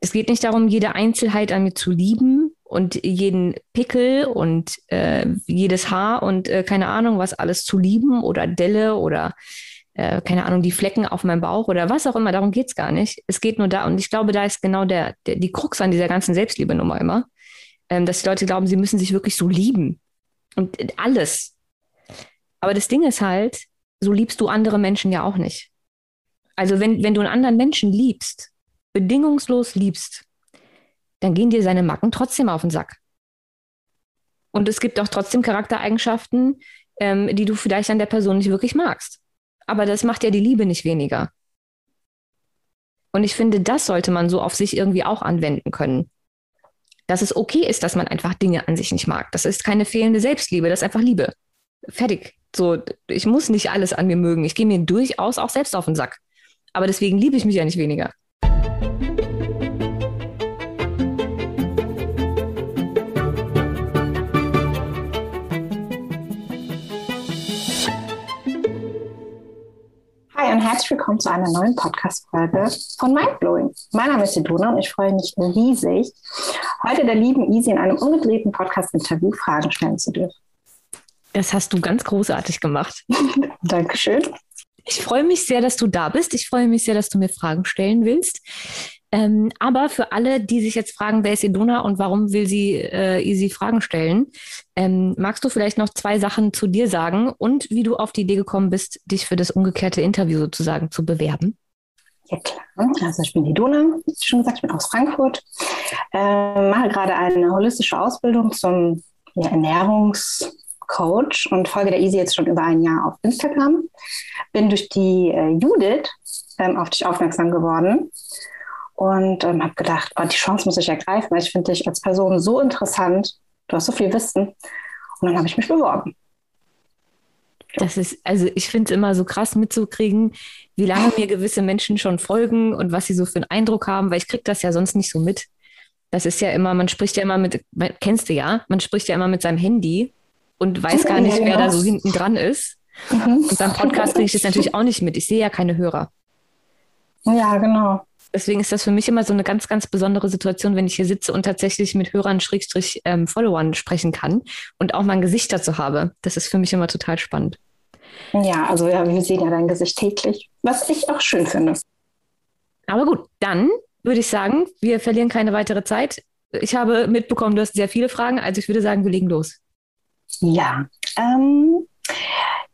Es geht nicht darum, jede Einzelheit an mir zu lieben und jeden Pickel und äh, jedes Haar und äh, keine Ahnung, was alles zu lieben oder Delle oder äh, keine Ahnung, die Flecken auf meinem Bauch oder was auch immer. Darum geht es gar nicht. Es geht nur da. Und ich glaube, da ist genau der, der die Krux an dieser ganzen Selbstliebe-Nummer immer, ähm, dass die Leute glauben, sie müssen sich wirklich so lieben. Und alles. Aber das Ding ist halt, so liebst du andere Menschen ja auch nicht. Also wenn, wenn du einen anderen Menschen liebst, bedingungslos liebst, dann gehen dir seine Macken trotzdem auf den Sack. Und es gibt auch trotzdem Charaktereigenschaften, ähm, die du vielleicht an der Person nicht wirklich magst. Aber das macht ja die Liebe nicht weniger. Und ich finde, das sollte man so auf sich irgendwie auch anwenden können. Dass es okay ist, dass man einfach Dinge an sich nicht mag. Das ist keine fehlende Selbstliebe, das ist einfach Liebe. Fertig. So, ich muss nicht alles an mir mögen. Ich gehe mir durchaus auch selbst auf den Sack. Aber deswegen liebe ich mich ja nicht weniger. Hi und herzlich willkommen zu einer neuen Podcast-Folge von Mindblowing. Mein Name ist Sedona und ich freue mich riesig, heute der lieben Easy in einem umgedrehten Podcast-Interview Fragen stellen zu dürfen. Das hast du ganz großartig gemacht. Dankeschön. Ich freue mich sehr, dass du da bist. Ich freue mich sehr, dass du mir Fragen stellen willst. Ähm, aber für alle, die sich jetzt fragen, wer ist Edona und warum will sie äh, Easy Fragen stellen, ähm, magst du vielleicht noch zwei Sachen zu dir sagen und wie du auf die Idee gekommen bist, dich für das umgekehrte Interview sozusagen zu bewerben? Ja, klar. Also ich bin die Dona, wie schon gesagt, ich bin aus Frankfurt, äh, mache gerade eine holistische Ausbildung zum ja, Ernährungs- Coach und folge der Easy jetzt schon über ein Jahr auf Instagram. Bin durch die äh, Judith ähm, auf dich aufmerksam geworden und ähm, habe gedacht, oh, die Chance muss ich ergreifen, weil ich finde dich als Person so interessant. Du hast so viel Wissen. Und dann habe ich mich beworben. Das ist, also ich finde es immer so krass mitzukriegen, wie lange mir gewisse Menschen schon folgen und was sie so für einen Eindruck haben, weil ich kriege das ja sonst nicht so mit. Das ist ja immer, man spricht ja immer mit, kennst du ja, man spricht ja immer mit seinem Handy und weiß gar nicht, wer da so hinten dran ist. Mhm. Und beim Podcast kriege ich das natürlich auch nicht mit. Ich sehe ja keine Hörer. Ja, genau. Deswegen ist das für mich immer so eine ganz, ganz besondere Situation, wenn ich hier sitze und tatsächlich mit Hörern, Schrägstrich, ähm, Followern sprechen kann und auch mein Gesicht dazu habe. Das ist für mich immer total spannend. Ja, also ja, wir sehen ja dein Gesicht täglich, was ich auch schön finde. Aber gut, dann würde ich sagen, wir verlieren keine weitere Zeit. Ich habe mitbekommen, du hast sehr viele Fragen, also ich würde sagen, wir legen los. Ja, ähm,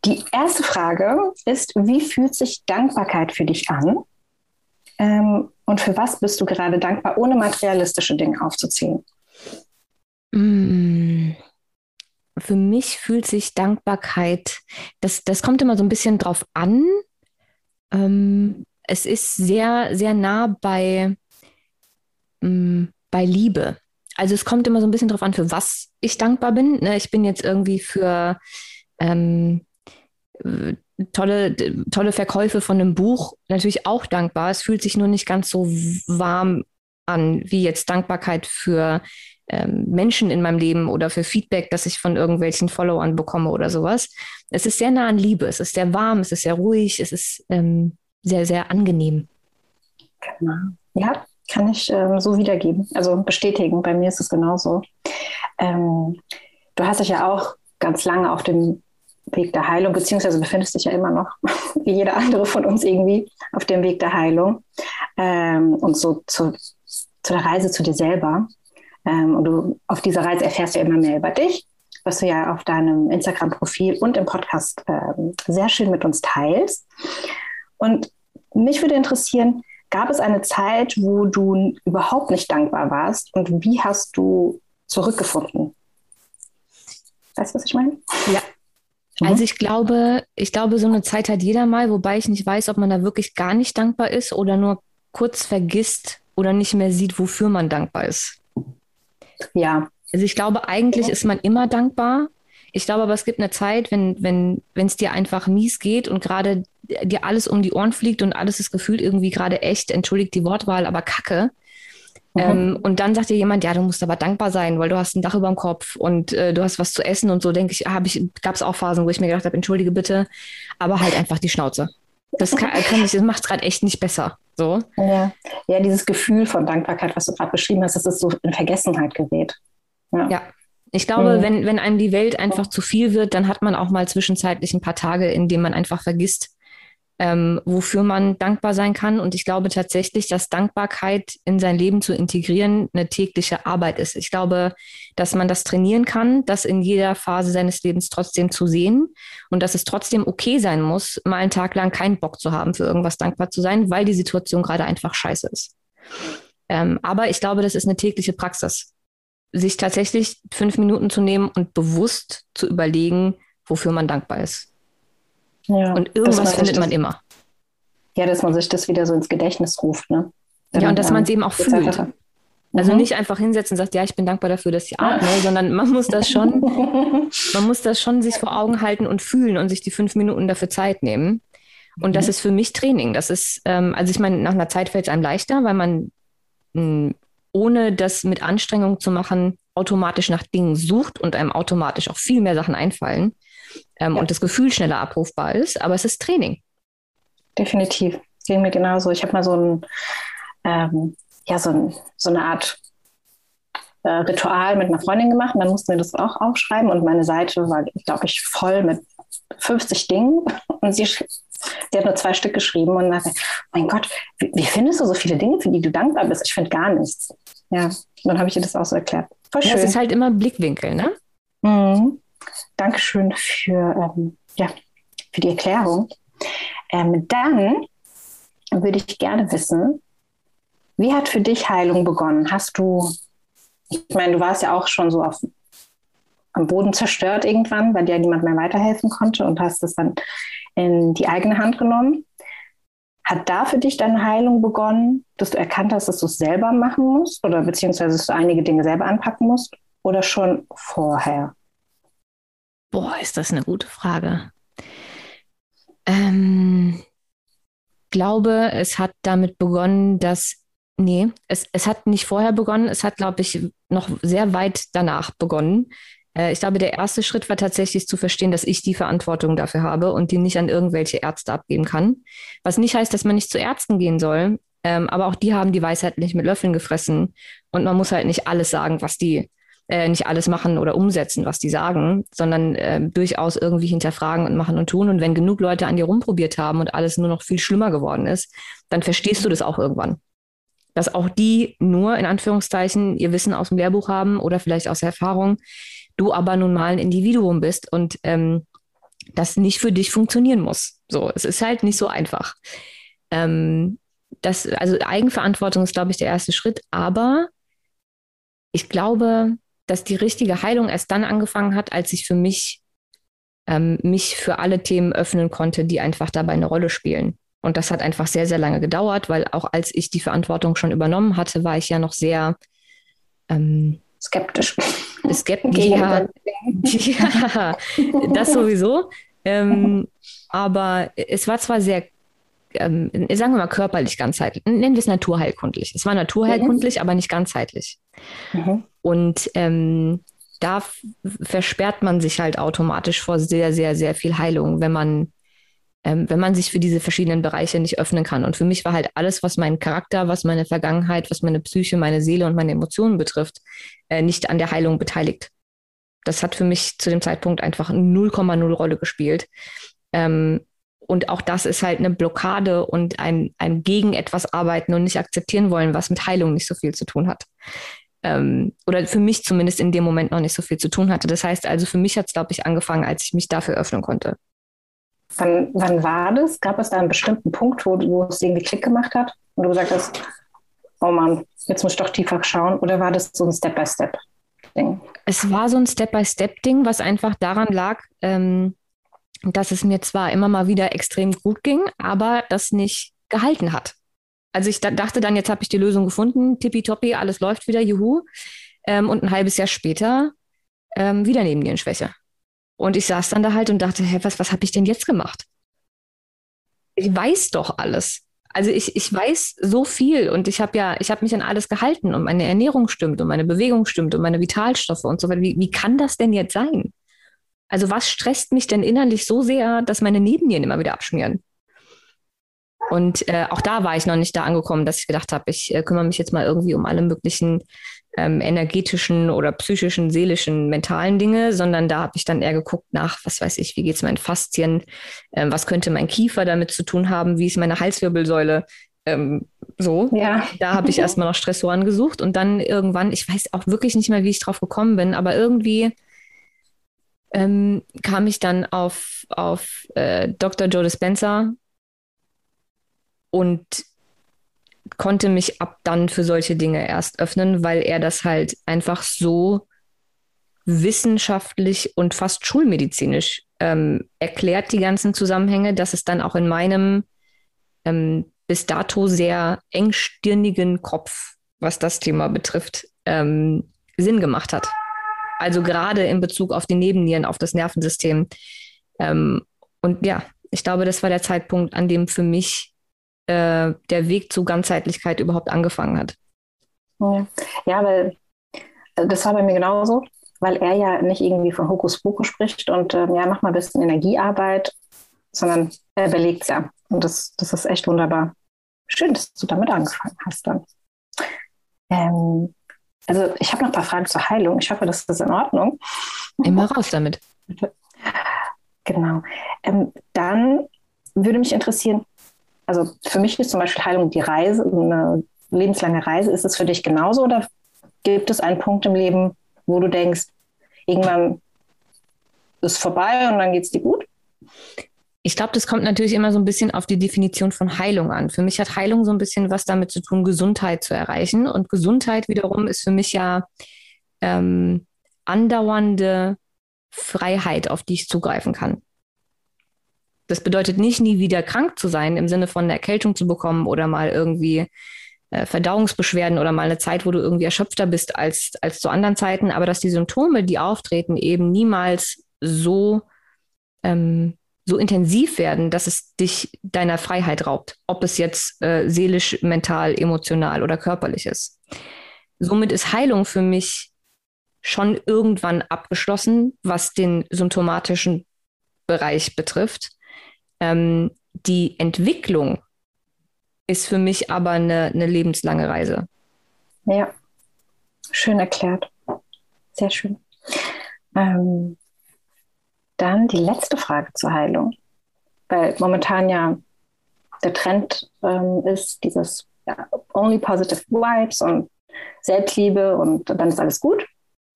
die erste Frage ist, wie fühlt sich Dankbarkeit für dich an? Ähm, und für was bist du gerade dankbar, ohne materialistische Dinge aufzuziehen? Mm, für mich fühlt sich Dankbarkeit, das, das kommt immer so ein bisschen drauf an. Ähm, es ist sehr, sehr nah bei, mm, bei Liebe also es kommt immer so ein bisschen drauf an, für was ich dankbar bin. Ne? Ich bin jetzt irgendwie für ähm, tolle, tolle Verkäufe von einem Buch natürlich auch dankbar. Es fühlt sich nur nicht ganz so warm an, wie jetzt Dankbarkeit für ähm, Menschen in meinem Leben oder für Feedback, das ich von irgendwelchen Followern bekomme oder sowas. Es ist sehr nah an Liebe, es ist sehr warm, es ist sehr ruhig, es ist ähm, sehr, sehr angenehm. Genau. Ja, kann ich ähm, so wiedergeben, also bestätigen. Bei mir ist es genauso. Ähm, du hast dich ja auch ganz lange auf dem Weg der Heilung, beziehungsweise befindest dich ja immer noch, wie jeder andere von uns irgendwie, auf dem Weg der Heilung ähm, und so zu, zu der Reise zu dir selber. Ähm, und du auf dieser Reise erfährst du ja immer mehr über dich, was du ja auf deinem Instagram-Profil und im Podcast ähm, sehr schön mit uns teilst. Und mich würde interessieren, Gab es eine Zeit, wo du überhaupt nicht dankbar warst und wie hast du zurückgefunden? Weißt du, was ich meine? Ja. Mhm. Also ich glaube, ich glaube, so eine Zeit hat jeder mal, wobei ich nicht weiß, ob man da wirklich gar nicht dankbar ist oder nur kurz vergisst oder nicht mehr sieht, wofür man dankbar ist. Ja. Also ich glaube, eigentlich ist man immer dankbar. Ich glaube aber, es gibt eine Zeit, wenn wenn wenn es dir einfach mies geht und gerade dir alles um die Ohren fliegt und alles ist gefühlt irgendwie gerade echt, entschuldigt die Wortwahl, aber kacke. Mhm. Ähm, und dann sagt dir jemand, ja, du musst aber dankbar sein, weil du hast ein Dach über dem Kopf und äh, du hast was zu essen und so, denke ich, habe ich, gab es auch Phasen, wo ich mir gedacht habe, entschuldige bitte, aber halt einfach die Schnauze. Das, kann, kann ich, das macht es gerade echt nicht besser. So. Ja. ja, dieses Gefühl von Dankbarkeit, was du gerade beschrieben hast, dass es so in Vergessenheit gerät. Ja. ja. Ich glaube, mhm. wenn, wenn einem die Welt einfach zu viel wird, dann hat man auch mal zwischenzeitlich ein paar Tage, in denen man einfach vergisst, ähm, wofür man dankbar sein kann. Und ich glaube tatsächlich, dass Dankbarkeit in sein Leben zu integrieren eine tägliche Arbeit ist. Ich glaube, dass man das trainieren kann, das in jeder Phase seines Lebens trotzdem zu sehen und dass es trotzdem okay sein muss, mal einen Tag lang keinen Bock zu haben, für irgendwas dankbar zu sein, weil die Situation gerade einfach scheiße ist. Ähm, aber ich glaube, das ist eine tägliche Praxis. Sich tatsächlich fünf Minuten zu nehmen und bewusst zu überlegen, wofür man dankbar ist. Ja, und irgendwas findet man immer. Ja, dass man sich das wieder so ins Gedächtnis ruft. Ne? ja, und dass man es eben auch fühlt. Also mhm. nicht einfach hinsetzen und sagt, ja, ich bin dankbar dafür, dass ich atme, sondern man muss das schon, man muss das schon sich vor Augen halten und fühlen und sich die fünf Minuten dafür Zeit nehmen. Und mhm. das ist für mich Training. Das ist, ähm, also ich meine, nach einer Zeit fällt es einem leichter, weil man mh, hm, ohne das mit Anstrengung zu machen, automatisch nach Dingen sucht und einem automatisch auch viel mehr Sachen einfallen ähm, ja. und das Gefühl schneller abrufbar ist. Aber es ist Training. Definitiv. Ging mir genauso. Ich habe mal so ein, ähm, ja, so, ein, so eine Art äh, Ritual mit einer Freundin gemacht und dann mussten wir das auch aufschreiben und meine Seite war, glaube ich, voll mit 50 Dingen und sie, sie hat nur zwei Stück geschrieben und sagte, mein Gott, wie, wie, findest du so viele Dinge, für die du dankbar bist? Ich finde gar nichts. Ja, dann habe ich ihr das auch so erklärt. Voll schön. Ja, es ist halt immer Blickwinkel, ne? Mhm. Dankeschön für, ähm, ja, für die Erklärung. Ähm, dann würde ich gerne wissen, wie hat für dich Heilung begonnen? Hast du, ich meine, du warst ja auch schon so auf, am Boden zerstört irgendwann, weil dir niemand mehr weiterhelfen konnte und hast es dann in die eigene Hand genommen. Hat da für dich deine Heilung begonnen, dass du erkannt hast, dass du es selber machen musst oder beziehungsweise dass du einige Dinge selber anpacken musst oder schon vorher? Boah, ist das eine gute Frage. Ähm, glaube, es hat damit begonnen, dass, nee, es, es hat nicht vorher begonnen, es hat, glaube ich, noch sehr weit danach begonnen. Äh, ich glaube, der erste Schritt war tatsächlich zu verstehen, dass ich die Verantwortung dafür habe und die nicht an irgendwelche Ärzte abgeben kann. Was nicht heißt, dass man nicht zu Ärzten gehen soll, ähm, aber auch die haben die Weisheit nicht mit Löffeln gefressen und man muss halt nicht alles sagen, was die äh, nicht alles machen oder umsetzen, was die sagen, sondern äh, durchaus irgendwie hinterfragen und machen und tun. Und wenn genug Leute an dir rumprobiert haben und alles nur noch viel schlimmer geworden ist, dann verstehst du das auch irgendwann. Dass auch die nur in Anführungszeichen ihr Wissen aus dem Lehrbuch haben oder vielleicht aus Erfahrung, du aber nun mal ein Individuum bist und ähm, das nicht für dich funktionieren muss. So, es ist halt nicht so einfach. Ähm, das, also Eigenverantwortung ist, glaube ich, der erste Schritt, aber ich glaube, dass die richtige Heilung erst dann angefangen hat, als ich für mich ähm, mich für alle Themen öffnen konnte, die einfach dabei eine Rolle spielen. Und das hat einfach sehr, sehr lange gedauert, weil auch als ich die Verantwortung schon übernommen hatte, war ich ja noch sehr ähm, skeptisch. Skeptisch. ja, ja, das sowieso. Ähm, aber es war zwar sehr ähm, sagen wir mal körperlich ganzheitlich, nennen wir es naturheilkundlich. Es war naturheilkundlich, mhm. aber nicht ganzheitlich. Mhm. Und ähm, da versperrt man sich halt automatisch vor sehr, sehr, sehr viel Heilung, wenn man, ähm, wenn man sich für diese verschiedenen Bereiche nicht öffnen kann. Und für mich war halt alles, was meinen Charakter, was meine Vergangenheit, was meine Psyche, meine Seele und meine Emotionen betrifft, äh, nicht an der Heilung beteiligt. Das hat für mich zu dem Zeitpunkt einfach 0,0 Rolle gespielt. Ähm, und auch das ist halt eine Blockade und ein, ein gegen etwas arbeiten und nicht akzeptieren wollen, was mit Heilung nicht so viel zu tun hat. Ähm, oder für mich zumindest in dem Moment noch nicht so viel zu tun hatte. Das heißt also, für mich hat es, glaube ich, angefangen, als ich mich dafür öffnen konnte. Wann, wann war das? Gab es da einen bestimmten Punkt, wo, wo es irgendwie Klick gemacht hat und du gesagt hast, oh Mann, jetzt muss ich doch tiefer schauen? Oder war das so ein Step-by-Step-Ding? Es war so ein Step-by-Step-Ding, was einfach daran lag, ähm, dass es mir zwar immer mal wieder extrem gut ging, aber das nicht gehalten hat. Also ich dachte dann, jetzt habe ich die Lösung gefunden, tippitoppi, alles läuft wieder, juhu. Ähm, und ein halbes Jahr später ähm, wieder Nebennierenschwäche. Und ich saß dann da halt und dachte, hä, was, was habe ich denn jetzt gemacht? Ich weiß doch alles. Also ich, ich weiß so viel und ich habe ja, ich habe mich an alles gehalten und meine Ernährung stimmt und meine Bewegung stimmt und meine Vitalstoffe und so weiter. Wie, wie kann das denn jetzt sein? Also was stresst mich denn innerlich so sehr, dass meine Nebennieren immer wieder abschmieren? Und äh, auch da war ich noch nicht da angekommen, dass ich gedacht habe, ich äh, kümmere mich jetzt mal irgendwie um alle möglichen ähm, energetischen oder psychischen, seelischen, mentalen Dinge, sondern da habe ich dann eher geguckt nach, was weiß ich, wie geht es meinen Faszien, ähm, was könnte mein Kiefer damit zu tun haben, wie ist meine Halswirbelsäule, ähm, so. Ja. Da habe ich erstmal noch Stressoren gesucht und dann irgendwann, ich weiß auch wirklich nicht mehr, wie ich drauf gekommen bin, aber irgendwie ähm, kam ich dann auf, auf äh, Dr. Joe Dispenza und konnte mich ab dann für solche Dinge erst öffnen, weil er das halt einfach so wissenschaftlich und fast schulmedizinisch ähm, erklärt, die ganzen Zusammenhänge, dass es dann auch in meinem ähm, bis dato sehr engstirnigen Kopf, was das Thema betrifft, ähm, Sinn gemacht hat. Also gerade in Bezug auf die Nebennieren, auf das Nervensystem. Ähm, und ja, ich glaube, das war der Zeitpunkt, an dem für mich äh, der Weg zu Ganzheitlichkeit überhaupt angefangen hat. Ja, ja weil äh, das war bei mir genauso, weil er ja nicht irgendwie von Hokuspokus spricht und ähm, ja, mach mal ein bisschen Energiearbeit, sondern er belegt es ja. Und das, das ist echt wunderbar. Schön, dass du damit angefangen hast dann. Ähm, also ich habe noch ein paar Fragen zur Heilung. Ich hoffe, das ist in Ordnung. Immer raus damit. Genau. Ähm, dann würde mich interessieren, also für mich ist zum Beispiel Heilung die Reise, eine lebenslange Reise. Ist es für dich genauso oder gibt es einen Punkt im Leben, wo du denkst, irgendwann ist vorbei und dann geht es dir gut? Ich glaube, das kommt natürlich immer so ein bisschen auf die Definition von Heilung an. Für mich hat Heilung so ein bisschen was damit zu tun, Gesundheit zu erreichen. Und Gesundheit wiederum ist für mich ja ähm, andauernde Freiheit, auf die ich zugreifen kann. Das bedeutet nicht, nie wieder krank zu sein, im Sinne von eine Erkältung zu bekommen oder mal irgendwie äh, Verdauungsbeschwerden oder mal eine Zeit, wo du irgendwie erschöpfter bist als, als zu anderen Zeiten, aber dass die Symptome, die auftreten, eben niemals so, ähm, so intensiv werden, dass es dich deiner Freiheit raubt, ob es jetzt äh, seelisch, mental, emotional oder körperlich ist. Somit ist Heilung für mich schon irgendwann abgeschlossen, was den symptomatischen Bereich betrifft. Ähm, die Entwicklung ist für mich aber eine, eine lebenslange Reise. Ja, schön erklärt. Sehr schön. Ähm, dann die letzte Frage zur Heilung. Weil momentan ja der Trend ähm, ist dieses ja, Only Positive Vibes und Selbstliebe und dann ist alles gut.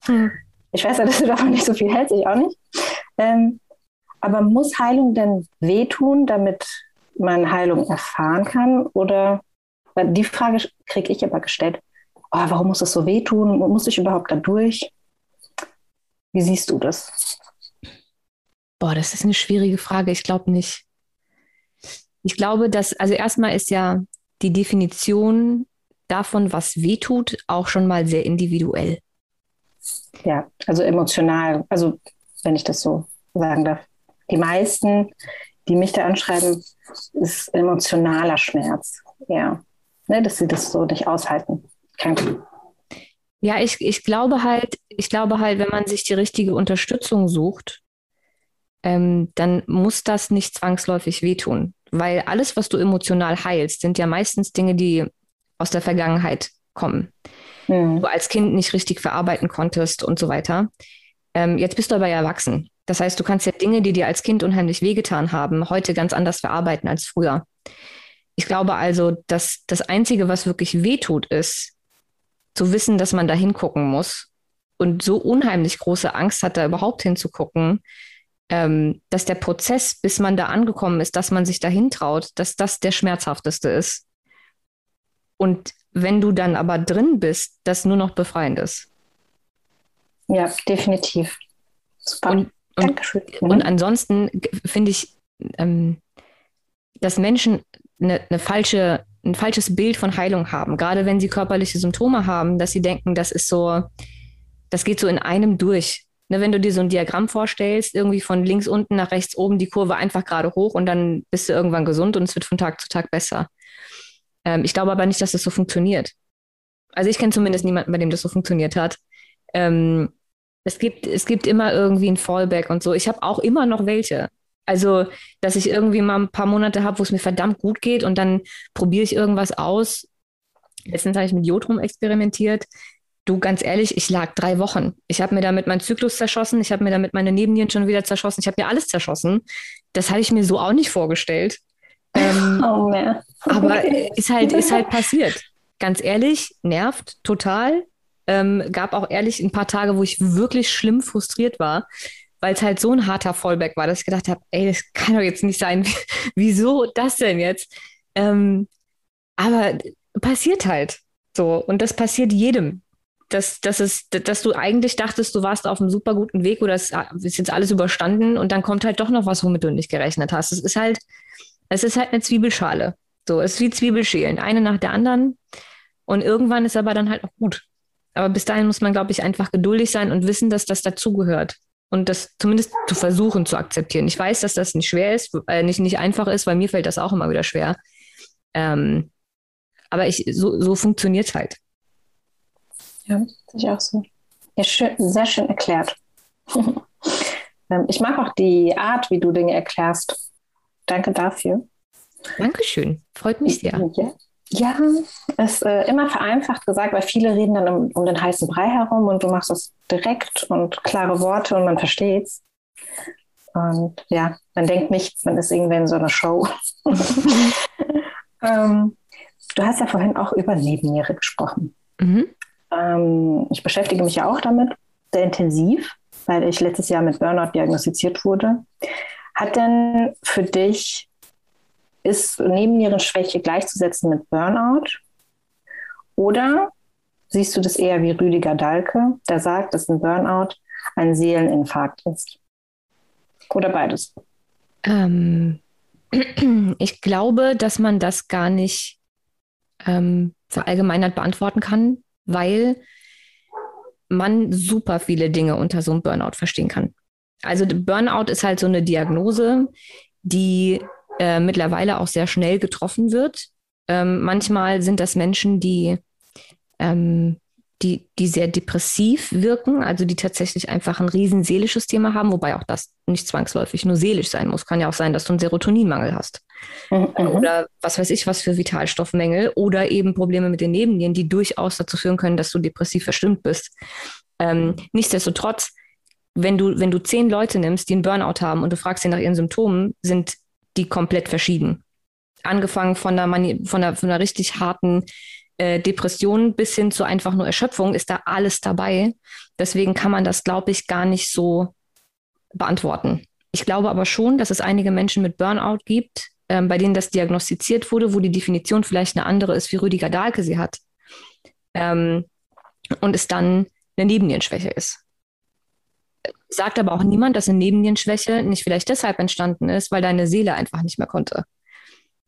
Hm. Ich weiß ja, dass du davon nicht so viel hältst, ich auch nicht. Ähm, aber muss Heilung denn wehtun, damit man Heilung erfahren kann? Oder die Frage kriege ich aber gestellt. Oh, warum muss es so wehtun? Muss ich überhaupt da durch? Wie siehst du das? Boah, das ist eine schwierige Frage. Ich glaube nicht. Ich glaube, dass, also erstmal ist ja die Definition davon, was wehtut, auch schon mal sehr individuell. Ja, also emotional, also wenn ich das so sagen darf die meisten, die mich da anschreiben, ist emotionaler Schmerz. Ja, ne, dass sie das so nicht aushalten. Kein ja, ich, ich glaube halt, ich glaube halt, wenn man sich die richtige Unterstützung sucht, ähm, dann muss das nicht zwangsläufig wehtun. Weil alles, was du emotional heilst, sind ja meistens Dinge, die aus der Vergangenheit kommen. Mhm. Du als Kind nicht richtig verarbeiten konntest und so weiter. Ähm, jetzt bist du aber ja erwachsen. Das heißt, du kannst ja Dinge, die dir als Kind unheimlich wehgetan haben, heute ganz anders verarbeiten als früher. Ich glaube also, dass das Einzige, was wirklich wehtut, ist, zu wissen, dass man da hingucken muss und so unheimlich große Angst hat, da überhaupt hinzugucken, ähm, dass der Prozess, bis man da angekommen ist, dass man sich dahin traut, dass das der schmerzhafteste ist. Und wenn du dann aber drin bist, das nur noch befreiend ist. Ja, definitiv. Super. Und und, Dankeschön. Und ansonsten finde ich, ähm, dass Menschen eine, eine falsche, ein falsches Bild von Heilung haben, gerade wenn sie körperliche Symptome haben, dass sie denken, das ist so, das geht so in einem durch. Ne, wenn du dir so ein Diagramm vorstellst, irgendwie von links unten nach rechts oben die Kurve einfach gerade hoch und dann bist du irgendwann gesund und es wird von Tag zu Tag besser. Ähm, ich glaube aber nicht, dass das so funktioniert. Also ich kenne zumindest niemanden, bei dem das so funktioniert hat. Ähm, es gibt, es gibt immer irgendwie ein Fallback und so. Ich habe auch immer noch welche. Also, dass ich irgendwie mal ein paar Monate habe, wo es mir verdammt gut geht und dann probiere ich irgendwas aus. Letztens habe ich mit Jodrum experimentiert. Du, ganz ehrlich, ich lag drei Wochen. Ich habe mir damit meinen Zyklus zerschossen, ich habe mir damit meine Nebennieren schon wieder zerschossen, ich habe mir alles zerschossen. Das habe ich mir so auch nicht vorgestellt. Ähm, oh, aber ist halt, ist halt passiert. Ganz ehrlich, nervt total. Ähm, gab auch ehrlich ein paar Tage, wo ich wirklich schlimm frustriert war, weil es halt so ein harter Fallback war, dass ich gedacht habe, ey, das kann doch jetzt nicht sein. Wieso das denn jetzt? Ähm, aber passiert halt so. Und das passiert jedem. Dass, dass, es, dass du eigentlich dachtest, du warst auf einem super guten Weg oder es ist jetzt alles überstanden und dann kommt halt doch noch was, womit du nicht gerechnet hast. Es ist halt, es ist halt eine Zwiebelschale. So, es ist wie Zwiebelschälen, eine nach der anderen. Und irgendwann ist aber dann halt auch gut. Aber bis dahin muss man, glaube ich, einfach geduldig sein und wissen, dass das dazugehört. Und das zumindest zu versuchen zu akzeptieren. Ich weiß, dass das nicht schwer ist, äh, nicht, nicht einfach ist, weil mir fällt das auch immer wieder schwer. Ähm, aber ich, so, so funktioniert es halt. Ja, ich auch so. Ja, schön, sehr schön erklärt. Ähm, ich mag auch die Art, wie du Dinge erklärst. Danke dafür. Dankeschön. Freut mich sehr. Ja, ja ist äh, immer vereinfacht gesagt, weil viele reden dann um, um, den heißen Brei herum und du machst es direkt und klare Worte und man versteht es. Und ja, man denkt nicht, man ist irgendwie in so einer Show. ähm, du hast ja vorhin auch über Nebenniere gesprochen. Mhm. Ähm, ich beschäftige mich ja auch damit, sehr intensiv, weil ich letztes Jahr mit Burnout diagnostiziert wurde. Hat denn für dich, ist Nebennierenschwäche gleichzusetzen mit Burnout? Oder siehst du das eher wie Rüdiger Dahlke, der sagt, dass ein Burnout ein Seeleninfarkt ist? Oder beides? Ähm, ich glaube, dass man das gar nicht ähm, verallgemeinert beantworten kann, weil man super viele Dinge unter so einem Burnout verstehen kann. Also Burnout ist halt so eine Diagnose, die äh, mittlerweile auch sehr schnell getroffen wird. Ähm, manchmal sind das Menschen, die, ähm, die, die sehr depressiv wirken, also die tatsächlich einfach ein riesen seelisches Thema haben, wobei auch das nicht zwangsläufig nur seelisch sein muss. Kann ja auch sein, dass du einen Serotoninmangel hast. Mhm. Oder was weiß ich, was für Vitalstoffmängel oder eben Probleme mit den Nebennieren, die durchaus dazu führen können, dass du depressiv verstimmt bist. Ähm, nichtsdestotrotz wenn du, wenn du zehn Leute nimmst, die einen Burnout haben und du fragst sie nach ihren Symptomen, sind die komplett verschieden. Angefangen von einer, Mani von einer, von einer richtig harten äh, Depression bis hin zu einfach nur Erschöpfung ist da alles dabei. Deswegen kann man das, glaube ich, gar nicht so beantworten. Ich glaube aber schon, dass es einige Menschen mit Burnout gibt, ähm, bei denen das diagnostiziert wurde, wo die Definition vielleicht eine andere ist, wie Rüdiger Dahlke sie hat. Ähm, und es dann eine Nebennierenschwäche ist. Sagt aber auch niemand, dass eine Nebennierenschwäche nicht vielleicht deshalb entstanden ist, weil deine Seele einfach nicht mehr konnte.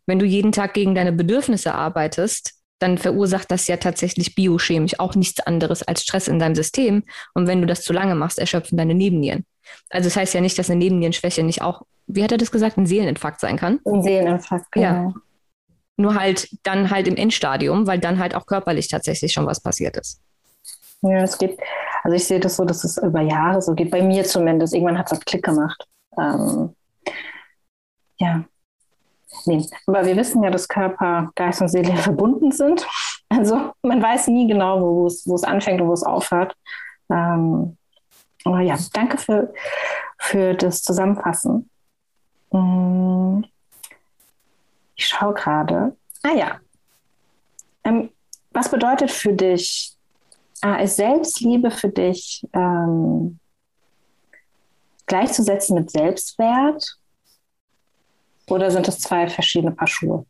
Wenn du jeden Tag gegen deine Bedürfnisse arbeitest, dann verursacht das ja tatsächlich biochemisch auch nichts anderes als Stress in deinem System. Und wenn du das zu lange machst, erschöpfen deine Nebennieren. Also das heißt ja nicht, dass eine Nebennierenschwäche nicht auch, wie hat er das gesagt, ein Seeleninfarkt sein kann? Ein Seeleninfarkt, genau. Ja. Nur halt dann halt im Endstadium, weil dann halt auch körperlich tatsächlich schon was passiert ist. Ja, es geht, also ich sehe das so, dass es über Jahre so geht, bei mir zumindest. Irgendwann hat es Klick gemacht. Ähm, ja. Nee. Aber wir wissen ja, dass Körper, Geist und Seele verbunden sind. Also man weiß nie genau, wo es, wo es anfängt und wo es aufhört. Ähm, aber ja, danke für, für das Zusammenfassen. Mm. Ich schaue gerade. Ah ja. Ähm, was bedeutet für dich ist Selbstliebe für dich ähm, gleichzusetzen mit Selbstwert? Oder sind das zwei verschiedene Paar Schuhe?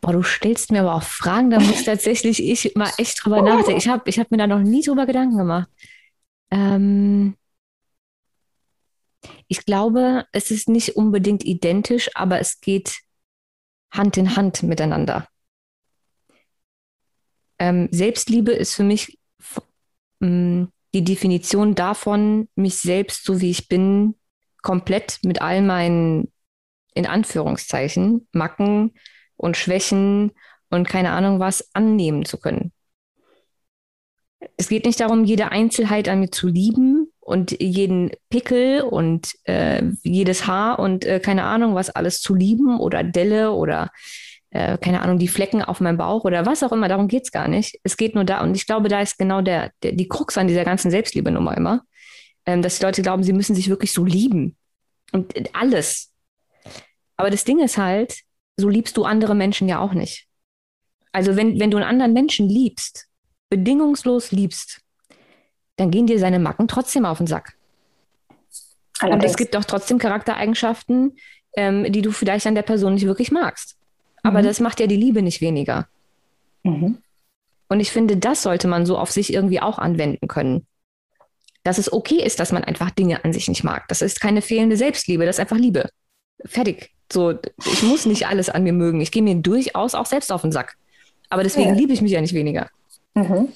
Boah, du stellst mir aber auch Fragen, da muss tatsächlich ich mal echt drüber nachdenken. Ich habe ich hab mir da noch nie drüber Gedanken gemacht. Ähm, ich glaube, es ist nicht unbedingt identisch, aber es geht Hand in Hand miteinander. Ähm, Selbstliebe ist für mich ähm, die Definition davon, mich selbst so wie ich bin, komplett mit all meinen, in Anführungszeichen, Macken und Schwächen und keine Ahnung was annehmen zu können. Es geht nicht darum, jede Einzelheit an mir zu lieben und jeden Pickel und äh, jedes Haar und äh, keine Ahnung, was alles zu lieben oder Delle oder äh, keine Ahnung, die Flecken auf meinem Bauch oder was auch immer, darum geht es gar nicht. Es geht nur da und ich glaube, da ist genau der, der die Krux an dieser ganzen Selbstliebe-Nummer immer, ähm, dass die Leute glauben, sie müssen sich wirklich so lieben und äh, alles. Aber das Ding ist halt, so liebst du andere Menschen ja auch nicht. Also wenn, wenn du einen anderen Menschen liebst, bedingungslos liebst, dann gehen dir seine Macken trotzdem auf den Sack. Allerdings. Und es gibt auch trotzdem Charaktereigenschaften, ähm, die du vielleicht an der Person nicht wirklich magst. Aber mhm. das macht ja die Liebe nicht weniger. Mhm. Und ich finde, das sollte man so auf sich irgendwie auch anwenden können. Dass es okay ist, dass man einfach Dinge an sich nicht mag. Das ist keine fehlende Selbstliebe, das ist einfach Liebe. Fertig. So, ich muss nicht alles an mir mögen. Ich gehe mir durchaus auch selbst auf den Sack. Aber deswegen ja. liebe ich mich ja nicht weniger. Mhm.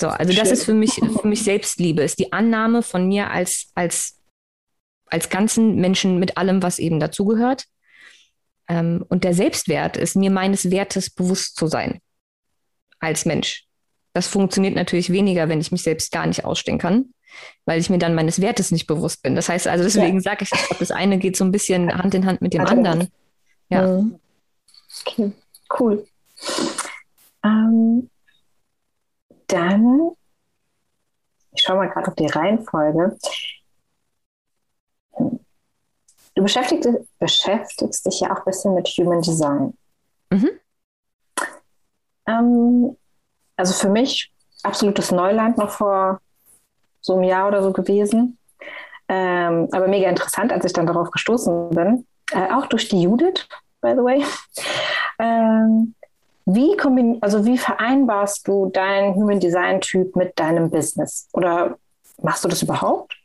So, also Schön. das ist für mich, für mich Selbstliebe, ist die Annahme von mir als, als, als ganzen Menschen mit allem, was eben dazugehört. Ähm, und der Selbstwert ist mir meines Wertes bewusst zu sein als Mensch. Das funktioniert natürlich weniger, wenn ich mich selbst gar nicht ausstehen kann, weil ich mir dann meines Wertes nicht bewusst bin. Das heißt also, deswegen ja. sage ich, ich glaube, das eine geht so ein bisschen Hand in Hand mit dem Hand anderen. Ja. Mhm. Okay, cool. Ähm, dann, ich schaue mal gerade auf die Reihenfolge. Du beschäftigst, beschäftigst dich ja auch ein bisschen mit Human Design. Mhm. Ähm, also für mich absolutes Neuland noch vor so einem Jahr oder so gewesen. Ähm, aber mega interessant, als ich dann darauf gestoßen bin. Äh, auch durch die Judith, by the way. Ähm, wie, also wie vereinbarst du deinen Human Design Typ mit deinem Business? Oder machst du das überhaupt?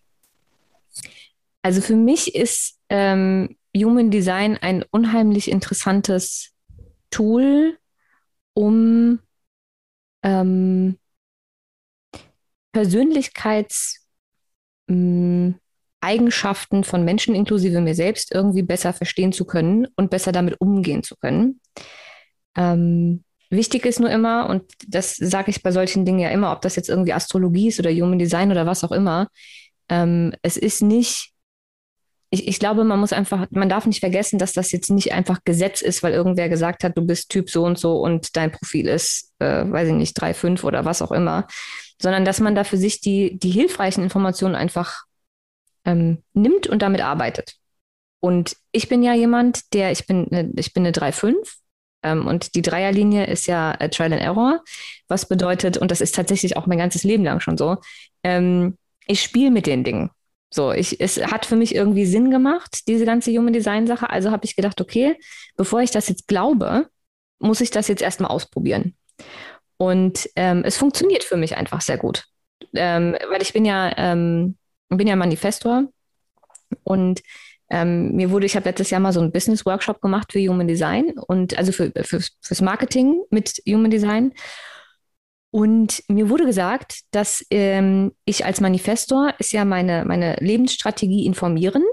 Also für mich ist ähm, Human Design ein unheimlich interessantes Tool, um ähm, Persönlichkeitseigenschaften von Menschen inklusive mir selbst irgendwie besser verstehen zu können und besser damit umgehen zu können. Ähm, wichtig ist nur immer, und das sage ich bei solchen Dingen ja immer, ob das jetzt irgendwie Astrologie ist oder Human Design oder was auch immer, ähm, es ist nicht, ich, ich glaube, man muss einfach, man darf nicht vergessen, dass das jetzt nicht einfach Gesetz ist, weil irgendwer gesagt hat, du bist Typ so und so und dein Profil ist, äh, weiß ich nicht, 3, 5 oder was auch immer, sondern dass man da für sich die, die hilfreichen Informationen einfach ähm, nimmt und damit arbeitet. Und ich bin ja jemand, der, ich bin, ich bin eine 3-5 ähm, und die Dreierlinie ist ja äh, Trial and Error, was bedeutet, und das ist tatsächlich auch mein ganzes Leben lang schon so, ähm, ich spiele mit den Dingen. So, ich, es hat für mich irgendwie Sinn gemacht, diese ganze Human Design Sache. Also habe ich gedacht, okay, bevor ich das jetzt glaube, muss ich das jetzt erstmal ausprobieren. Und ähm, es funktioniert für mich einfach sehr gut. Ähm, weil ich bin ja, ähm, bin ja Manifestor und ähm, mir wurde, ich habe letztes Jahr mal so einen Business-Workshop gemacht für Human Design und also für, für, fürs Marketing mit Human Design. Und mir wurde gesagt, dass ähm, ich als Manifestor ist ja meine, meine Lebensstrategie informieren.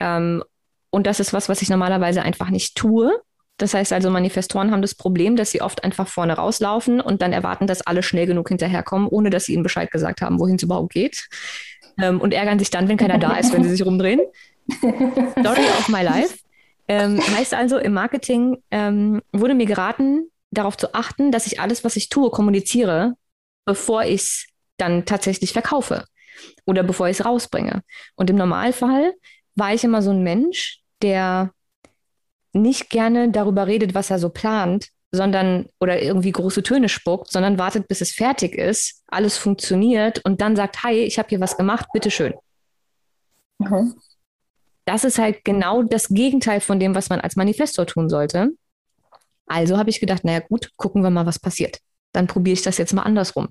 Ähm, und das ist was, was ich normalerweise einfach nicht tue. Das heißt also, Manifestoren haben das Problem, dass sie oft einfach vorne rauslaufen und dann erwarten, dass alle schnell genug hinterherkommen, ohne dass sie ihnen Bescheid gesagt haben, wohin es überhaupt geht. Ähm, und ärgern sich dann, wenn keiner da ist, wenn sie sich rumdrehen. Story of my life. Ähm, heißt also, im Marketing ähm, wurde mir geraten, darauf zu achten, dass ich alles, was ich tue, kommuniziere, bevor ich es dann tatsächlich verkaufe oder bevor ich es rausbringe. Und im Normalfall war ich immer so ein Mensch, der nicht gerne darüber redet, was er so plant, sondern oder irgendwie große Töne spuckt, sondern wartet, bis es fertig ist, alles funktioniert und dann sagt, hi, ich habe hier was gemacht, bitteschön. Mhm das ist halt genau das Gegenteil von dem, was man als Manifestor tun sollte. Also habe ich gedacht, naja gut, gucken wir mal, was passiert. Dann probiere ich das jetzt mal andersrum.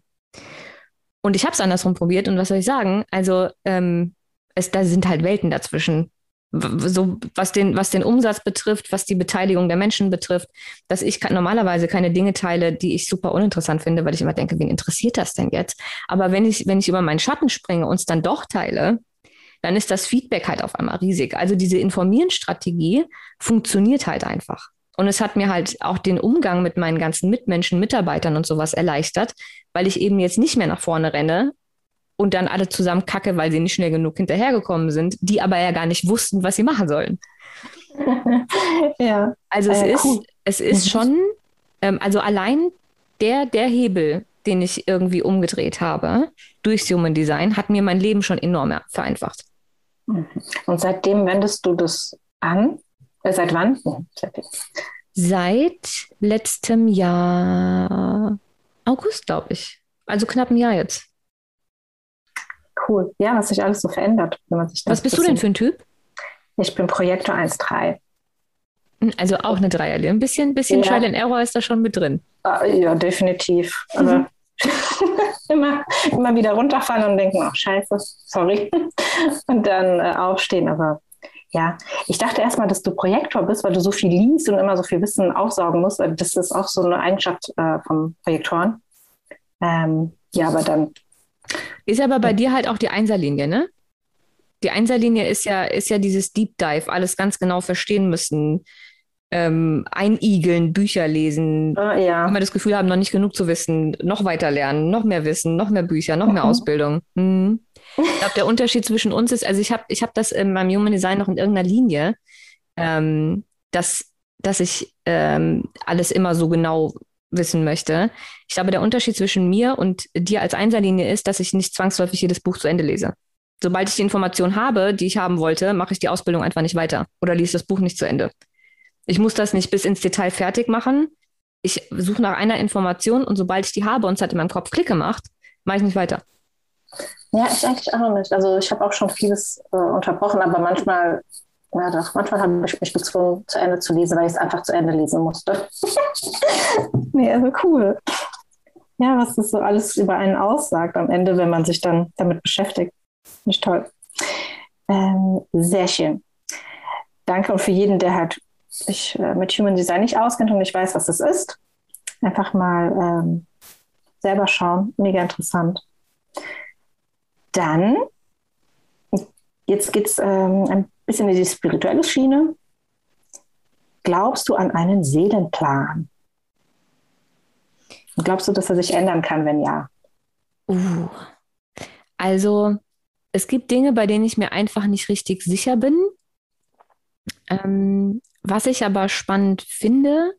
Und ich habe es andersrum probiert und was soll ich sagen? Also ähm, es, da sind halt Welten dazwischen. So was den, was den Umsatz betrifft, was die Beteiligung der Menschen betrifft, dass ich normalerweise keine Dinge teile, die ich super uninteressant finde, weil ich immer denke, wen interessiert das denn jetzt? Aber wenn ich, wenn ich über meinen Schatten springe und es dann doch teile, dann ist das Feedback halt auf einmal riesig. Also diese Informierenstrategie funktioniert halt einfach. Und es hat mir halt auch den Umgang mit meinen ganzen Mitmenschen, Mitarbeitern und sowas erleichtert, weil ich eben jetzt nicht mehr nach vorne renne und dann alle zusammen kacke, weil sie nicht schnell genug hinterhergekommen sind, die aber ja gar nicht wussten, was sie machen sollen. ja. Also es äh, ist, cool. es ist mhm. schon, ähm, also allein der, der Hebel, den ich irgendwie umgedreht habe durchs Human Design, hat mir mein Leben schon enorm vereinfacht. Mhm. Und seitdem wendest du das an? Äh, seit wann? Seit letztem Jahr August, glaube ich. Also knapp ein Jahr jetzt. Cool. Ja, was sich alles so verändert, wenn man sich. Was bist du denn für ein Typ? Ich bin Projektor 1.3. Hm, also auch eine Dreierlinie. Ein bisschen, bisschen ja. Trial and Error ist da schon mit drin. Ah, ja, definitiv. Aber mhm. immer, immer wieder runterfallen und denken, oh scheiße, sorry. Und dann äh, aufstehen. Aber ja, ich dachte erstmal, dass du Projektor bist, weil du so viel liest und immer so viel Wissen aufsaugen musst. Das ist auch so eine Eigenschaft äh, vom Projektoren. Ähm, ja, aber dann. Ist aber bei dir halt auch die Einserlinie, ne? Die Einserlinie ist ja, ist ja dieses Deep Dive, alles ganz genau verstehen müssen, ähm, einigeln, Bücher lesen, uh, ja. immer das Gefühl haben, noch nicht genug zu wissen, noch weiter lernen, noch mehr Wissen, noch mehr Bücher, noch mehr mhm. Ausbildung. Mhm. Ich glaube, der Unterschied zwischen uns ist, also ich habe ich hab das in meinem Human Design noch in irgendeiner Linie, ähm, dass, dass ich ähm, alles immer so genau wissen möchte. Ich glaube, der Unterschied zwischen mir und dir als Einserlinie ist, dass ich nicht zwangsläufig jedes Buch zu Ende lese. Sobald ich die Information habe, die ich haben wollte, mache ich die Ausbildung einfach nicht weiter oder lese das Buch nicht zu Ende. Ich muss das nicht bis ins Detail fertig machen. Ich suche nach einer Information und sobald ich die habe und es hat in meinem Kopf Klick gemacht, mache ich nicht weiter. Ja, ich eigentlich auch nicht. Also ich habe auch schon vieles äh, unterbrochen, aber manchmal, ja doch, manchmal habe ich mich gezwungen, zu Ende zu lesen, weil ich es einfach zu Ende lesen musste. nee, also cool. Ja, was das so alles über einen aussagt am Ende, wenn man sich dann damit beschäftigt. Nicht toll. Ähm, sehr schön. Danke und für jeden, der halt sich äh, mit Human Design nicht auskennt und nicht weiß, was das ist, einfach mal ähm, selber schauen. Mega interessant. Dann, jetzt geht es ähm, ein bisschen in die spirituelle Schiene. Glaubst du an einen Seelenplan? Und glaubst du, dass er sich ändern kann, wenn ja? Uh, also es gibt Dinge, bei denen ich mir einfach nicht richtig sicher bin. Ähm, was ich aber spannend finde,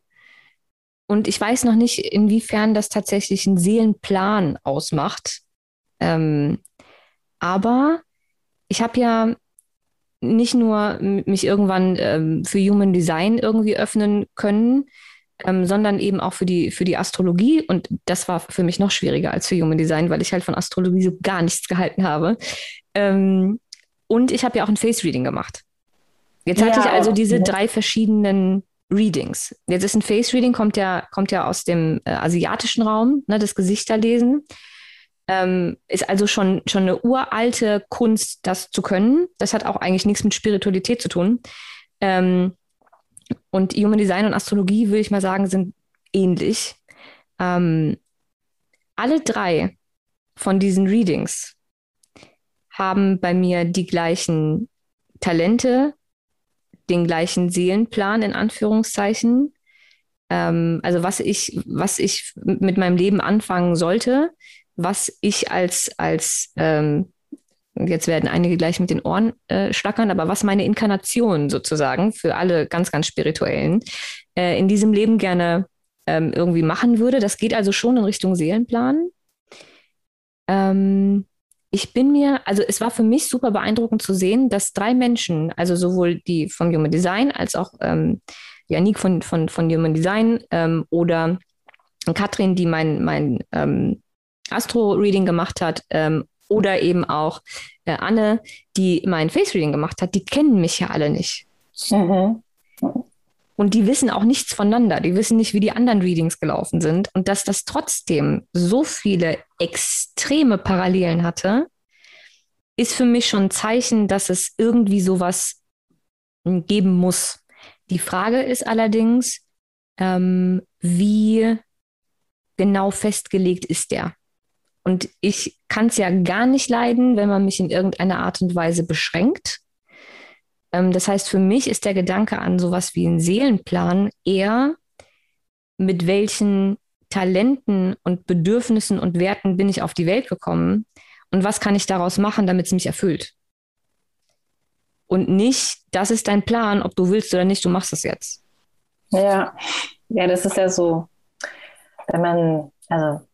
und ich weiß noch nicht, inwiefern das tatsächlich einen Seelenplan ausmacht. Ähm, aber ich habe ja nicht nur mich irgendwann ähm, für Human Design irgendwie öffnen können, ähm, sondern eben auch für die, für die Astrologie. Und das war für mich noch schwieriger als für Human Design, weil ich halt von Astrologie so gar nichts gehalten habe. Ähm, und ich habe ja auch ein Face Reading gemacht. Jetzt ja, hatte ich also diese drei verschiedenen Readings. Jetzt ist ein Face Reading, kommt ja, kommt ja aus dem äh, asiatischen Raum, ne, das Gesichterlesen. Ähm, ist also schon, schon eine uralte Kunst, das zu können. Das hat auch eigentlich nichts mit Spiritualität zu tun. Ähm, und Human Design und Astrologie, würde ich mal sagen, sind ähnlich. Ähm, alle drei von diesen Readings haben bei mir die gleichen Talente, den gleichen Seelenplan in Anführungszeichen. Ähm, also was ich, was ich mit meinem Leben anfangen sollte, was ich als, als ähm, jetzt werden einige gleich mit den Ohren äh, schlackern, aber was meine Inkarnation sozusagen für alle ganz, ganz Spirituellen äh, in diesem Leben gerne ähm, irgendwie machen würde. Das geht also schon in Richtung Seelenplan. Ähm, ich bin mir, also es war für mich super beeindruckend zu sehen, dass drei Menschen, also sowohl die vom Human Design als auch ähm, Janik von, von, von Human Design ähm, oder Katrin, die mein, mein ähm, Astro-Reading gemacht hat, ähm, oder eben auch äh, Anne, die mein Face-Reading gemacht hat, die kennen mich ja alle nicht. Mhm. Und die wissen auch nichts voneinander. Die wissen nicht, wie die anderen Readings gelaufen sind. Und dass das trotzdem so viele extreme Parallelen hatte, ist für mich schon ein Zeichen, dass es irgendwie sowas geben muss. Die Frage ist allerdings, ähm, wie genau festgelegt ist der? Und ich kann es ja gar nicht leiden, wenn man mich in irgendeiner Art und Weise beschränkt. Ähm, das heißt, für mich ist der Gedanke an sowas wie einen Seelenplan eher, mit welchen Talenten und Bedürfnissen und Werten bin ich auf die Welt gekommen und was kann ich daraus machen, damit es mich erfüllt. Und nicht, das ist dein Plan, ob du willst oder nicht, du machst es jetzt. Ja, ja, das ist ja so, wenn man, also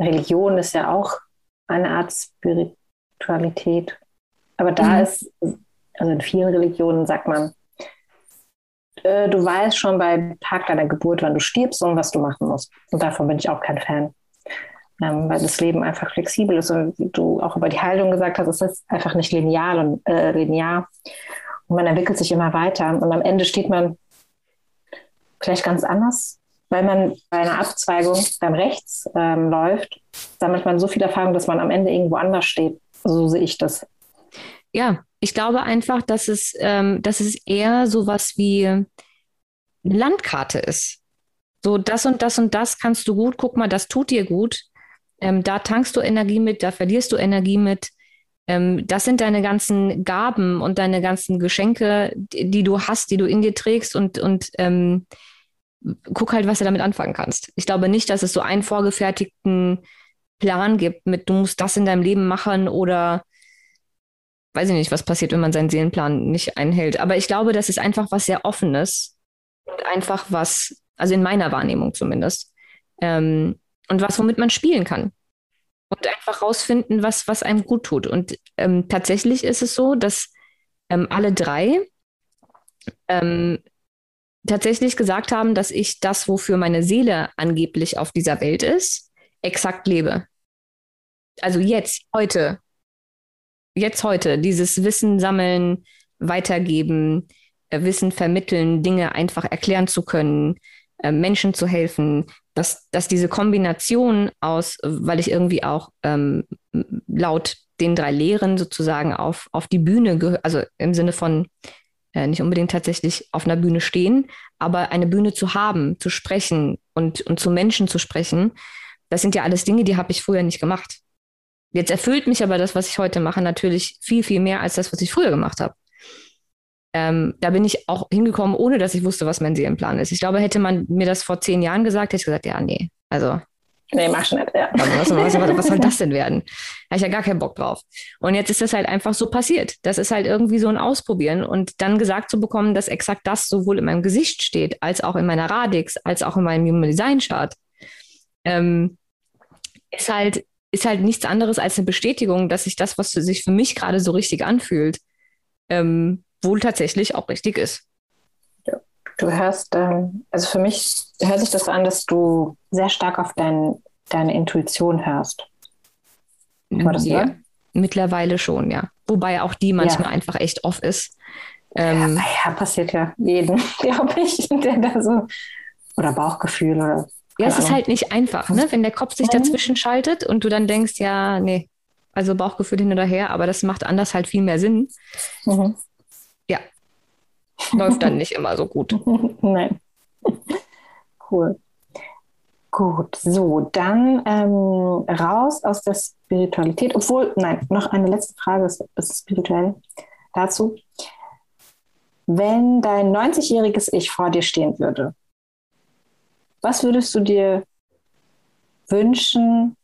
Religion ist ja auch eine Art Spiritualität. Aber da mhm. ist, also in vielen Religionen sagt man, äh, du weißt schon beim Tag deiner Geburt, wann du stirbst und was du machen musst. Und davon bin ich auch kein Fan. Ähm, weil das Leben einfach flexibel ist und wie du auch über die Heilung gesagt hast, es ist einfach nicht linear und äh, linear. Und man entwickelt sich immer weiter. Und am Ende steht man vielleicht ganz anders, weil man bei einer Abzweigung beim Rechts ähm, läuft, sammelt man so viel Erfahrung, dass man am Ende irgendwo anders steht. So sehe ich das. Ja, ich glaube einfach, dass es, ähm, dass es eher so was wie eine Landkarte ist. So, das und das und das kannst du gut, guck mal, das tut dir gut. Ähm, da tankst du Energie mit, da verlierst du Energie mit. Ähm, das sind deine ganzen Gaben und deine ganzen Geschenke, die, die du hast, die du in dir trägst und, und ähm, guck halt, was du damit anfangen kannst. Ich glaube nicht, dass es so einen vorgefertigten Plan gibt mit, du musst das in deinem Leben machen oder weiß ich nicht, was passiert, wenn man seinen Seelenplan nicht einhält. Aber ich glaube, das ist einfach was sehr Offenes und einfach was, also in meiner Wahrnehmung zumindest, ähm, und was, womit man spielen kann. Und einfach rausfinden, was, was einem gut tut. Und ähm, tatsächlich ist es so, dass ähm, alle drei ähm, tatsächlich gesagt haben, dass ich das, wofür meine Seele angeblich auf dieser Welt ist, exakt lebe. Also jetzt, heute, jetzt heute, dieses Wissen sammeln, weitergeben, äh, Wissen vermitteln, Dinge einfach erklären zu können, äh, Menschen zu helfen, dass, dass diese Kombination aus, weil ich irgendwie auch ähm, laut den drei Lehren sozusagen auf, auf die Bühne, also im Sinne von äh, nicht unbedingt tatsächlich auf einer Bühne stehen, aber eine Bühne zu haben, zu sprechen und, und zu Menschen zu sprechen, das sind ja alles Dinge, die habe ich früher nicht gemacht. Jetzt erfüllt mich aber das, was ich heute mache, natürlich viel, viel mehr als das, was ich früher gemacht habe. Ähm, da bin ich auch hingekommen, ohne dass ich wusste, was mein Seelenplan ist. Ich glaube, hätte man mir das vor zehn Jahren gesagt, hätte ich gesagt, ja, nee. Also. Nee, mach nicht, ja. Was, was, was, was soll das denn werden? Habe ich ja gar keinen Bock drauf. Und jetzt ist das halt einfach so passiert. Das ist halt irgendwie so ein Ausprobieren. Und dann gesagt zu bekommen, dass exakt das sowohl in meinem Gesicht steht, als auch in meiner Radix, als auch in meinem Human Design Chart, ähm, ist halt ist halt nichts anderes als eine Bestätigung, dass sich das, was sich für mich gerade so richtig anfühlt, ähm, wohl tatsächlich auch richtig ist. Du hörst, ähm, also für mich hört sich das an, dass du sehr stark auf dein, deine Intuition hörst. War das ja, mittlerweile schon, ja. Wobei auch die manchmal ja. einfach echt off ist. Ähm, ja, ja, passiert ja jeden, glaube ich, der da so, oder Bauchgefühl oder ja, es ist halt nicht einfach, ne? wenn der Kopf sich dazwischen schaltet und du dann denkst, ja, nee, also Bauchgefühl hin oder her, aber das macht anders halt viel mehr Sinn. Mhm. Läuft dann nicht immer so gut. Nein. Cool. Gut, so, dann ähm, raus aus der Spiritualität. Obwohl, nein, noch eine letzte Frage ist, ist spirituell dazu. Wenn dein 90-jähriges Ich vor dir stehen würde was würdest du dir wünschen,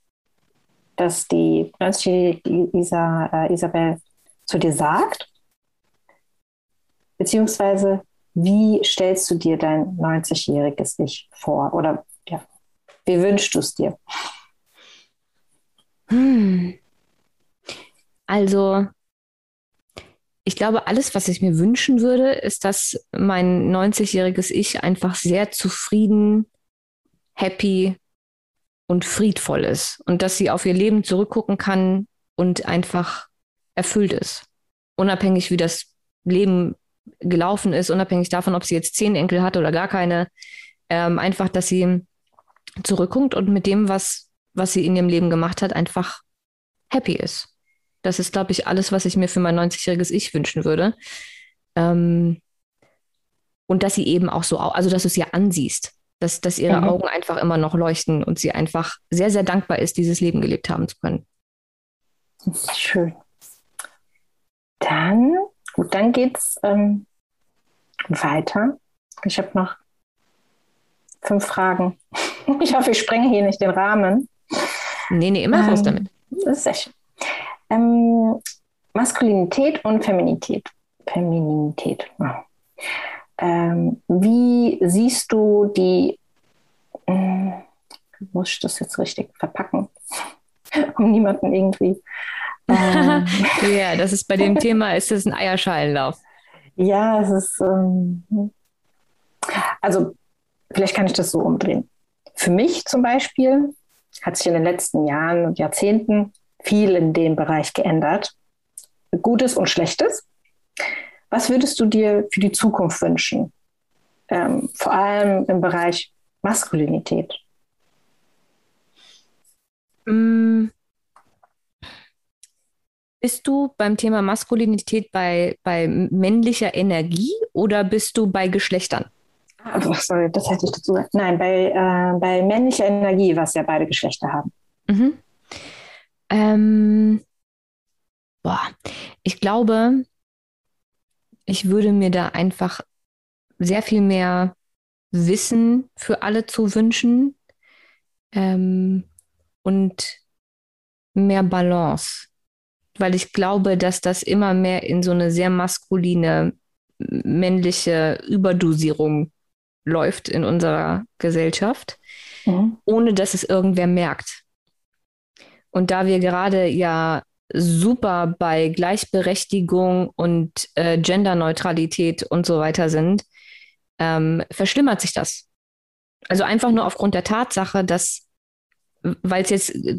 dass die 90-jährige Isa, äh, Isabel zu dir sagt? Beziehungsweise, wie stellst du dir dein 90-jähriges Ich vor? Oder ja, wie wünschst du es dir? Hm. Also, ich glaube, alles, was ich mir wünschen würde, ist, dass mein 90-jähriges Ich einfach sehr zufrieden happy und friedvoll ist und dass sie auf ihr Leben zurückgucken kann und einfach erfüllt ist. Unabhängig, wie das Leben gelaufen ist, unabhängig davon, ob sie jetzt zehn Enkel hat oder gar keine. Ähm, einfach, dass sie zurückguckt und mit dem, was, was sie in ihrem Leben gemacht hat, einfach happy ist. Das ist, glaube ich, alles, was ich mir für mein 90-jähriges Ich wünschen würde. Ähm, und dass sie eben auch so, also dass du es ihr ansiehst, dass, dass ihre mhm. Augen einfach immer noch leuchten und sie einfach sehr, sehr dankbar ist, dieses Leben gelebt haben zu können. Schön. Dann, gut, dann geht's ähm, weiter. Ich habe noch fünf Fragen. Ich hoffe, ich sprenge hier nicht den Rahmen. Nee, nee, immer ähm, raus damit. Das ist sehr schön. Ähm, Maskulinität und Feminität. Femininität. Ja. Ähm, wie siehst du die, äh, muss ich das jetzt richtig verpacken, um niemanden irgendwie. Ähm, ja, das ist bei dem Thema, ist das ein Eierschalenlauf. Ja, es ist, ähm, also vielleicht kann ich das so umdrehen. Für mich zum Beispiel hat sich in den letzten Jahren und Jahrzehnten viel in dem Bereich geändert. Gutes und Schlechtes. Was würdest du dir für die Zukunft wünschen? Ähm, vor allem im Bereich Maskulinität. Mm. Bist du beim Thema Maskulinität bei, bei männlicher Energie oder bist du bei Geschlechtern? Oh, sorry, das hätte ich dazu gesagt. Nein, bei, äh, bei männlicher Energie, was ja beide Geschlechter haben. Mhm. Ähm, boah, ich glaube, ich würde mir da einfach sehr viel mehr Wissen für alle zu wünschen ähm, und mehr Balance, weil ich glaube, dass das immer mehr in so eine sehr maskuline, männliche Überdosierung läuft in unserer Gesellschaft, mhm. ohne dass es irgendwer merkt. Und da wir gerade ja super bei Gleichberechtigung und äh, Genderneutralität und so weiter sind, ähm, verschlimmert sich das. Also einfach nur aufgrund der Tatsache, dass, weil es jetzt äh,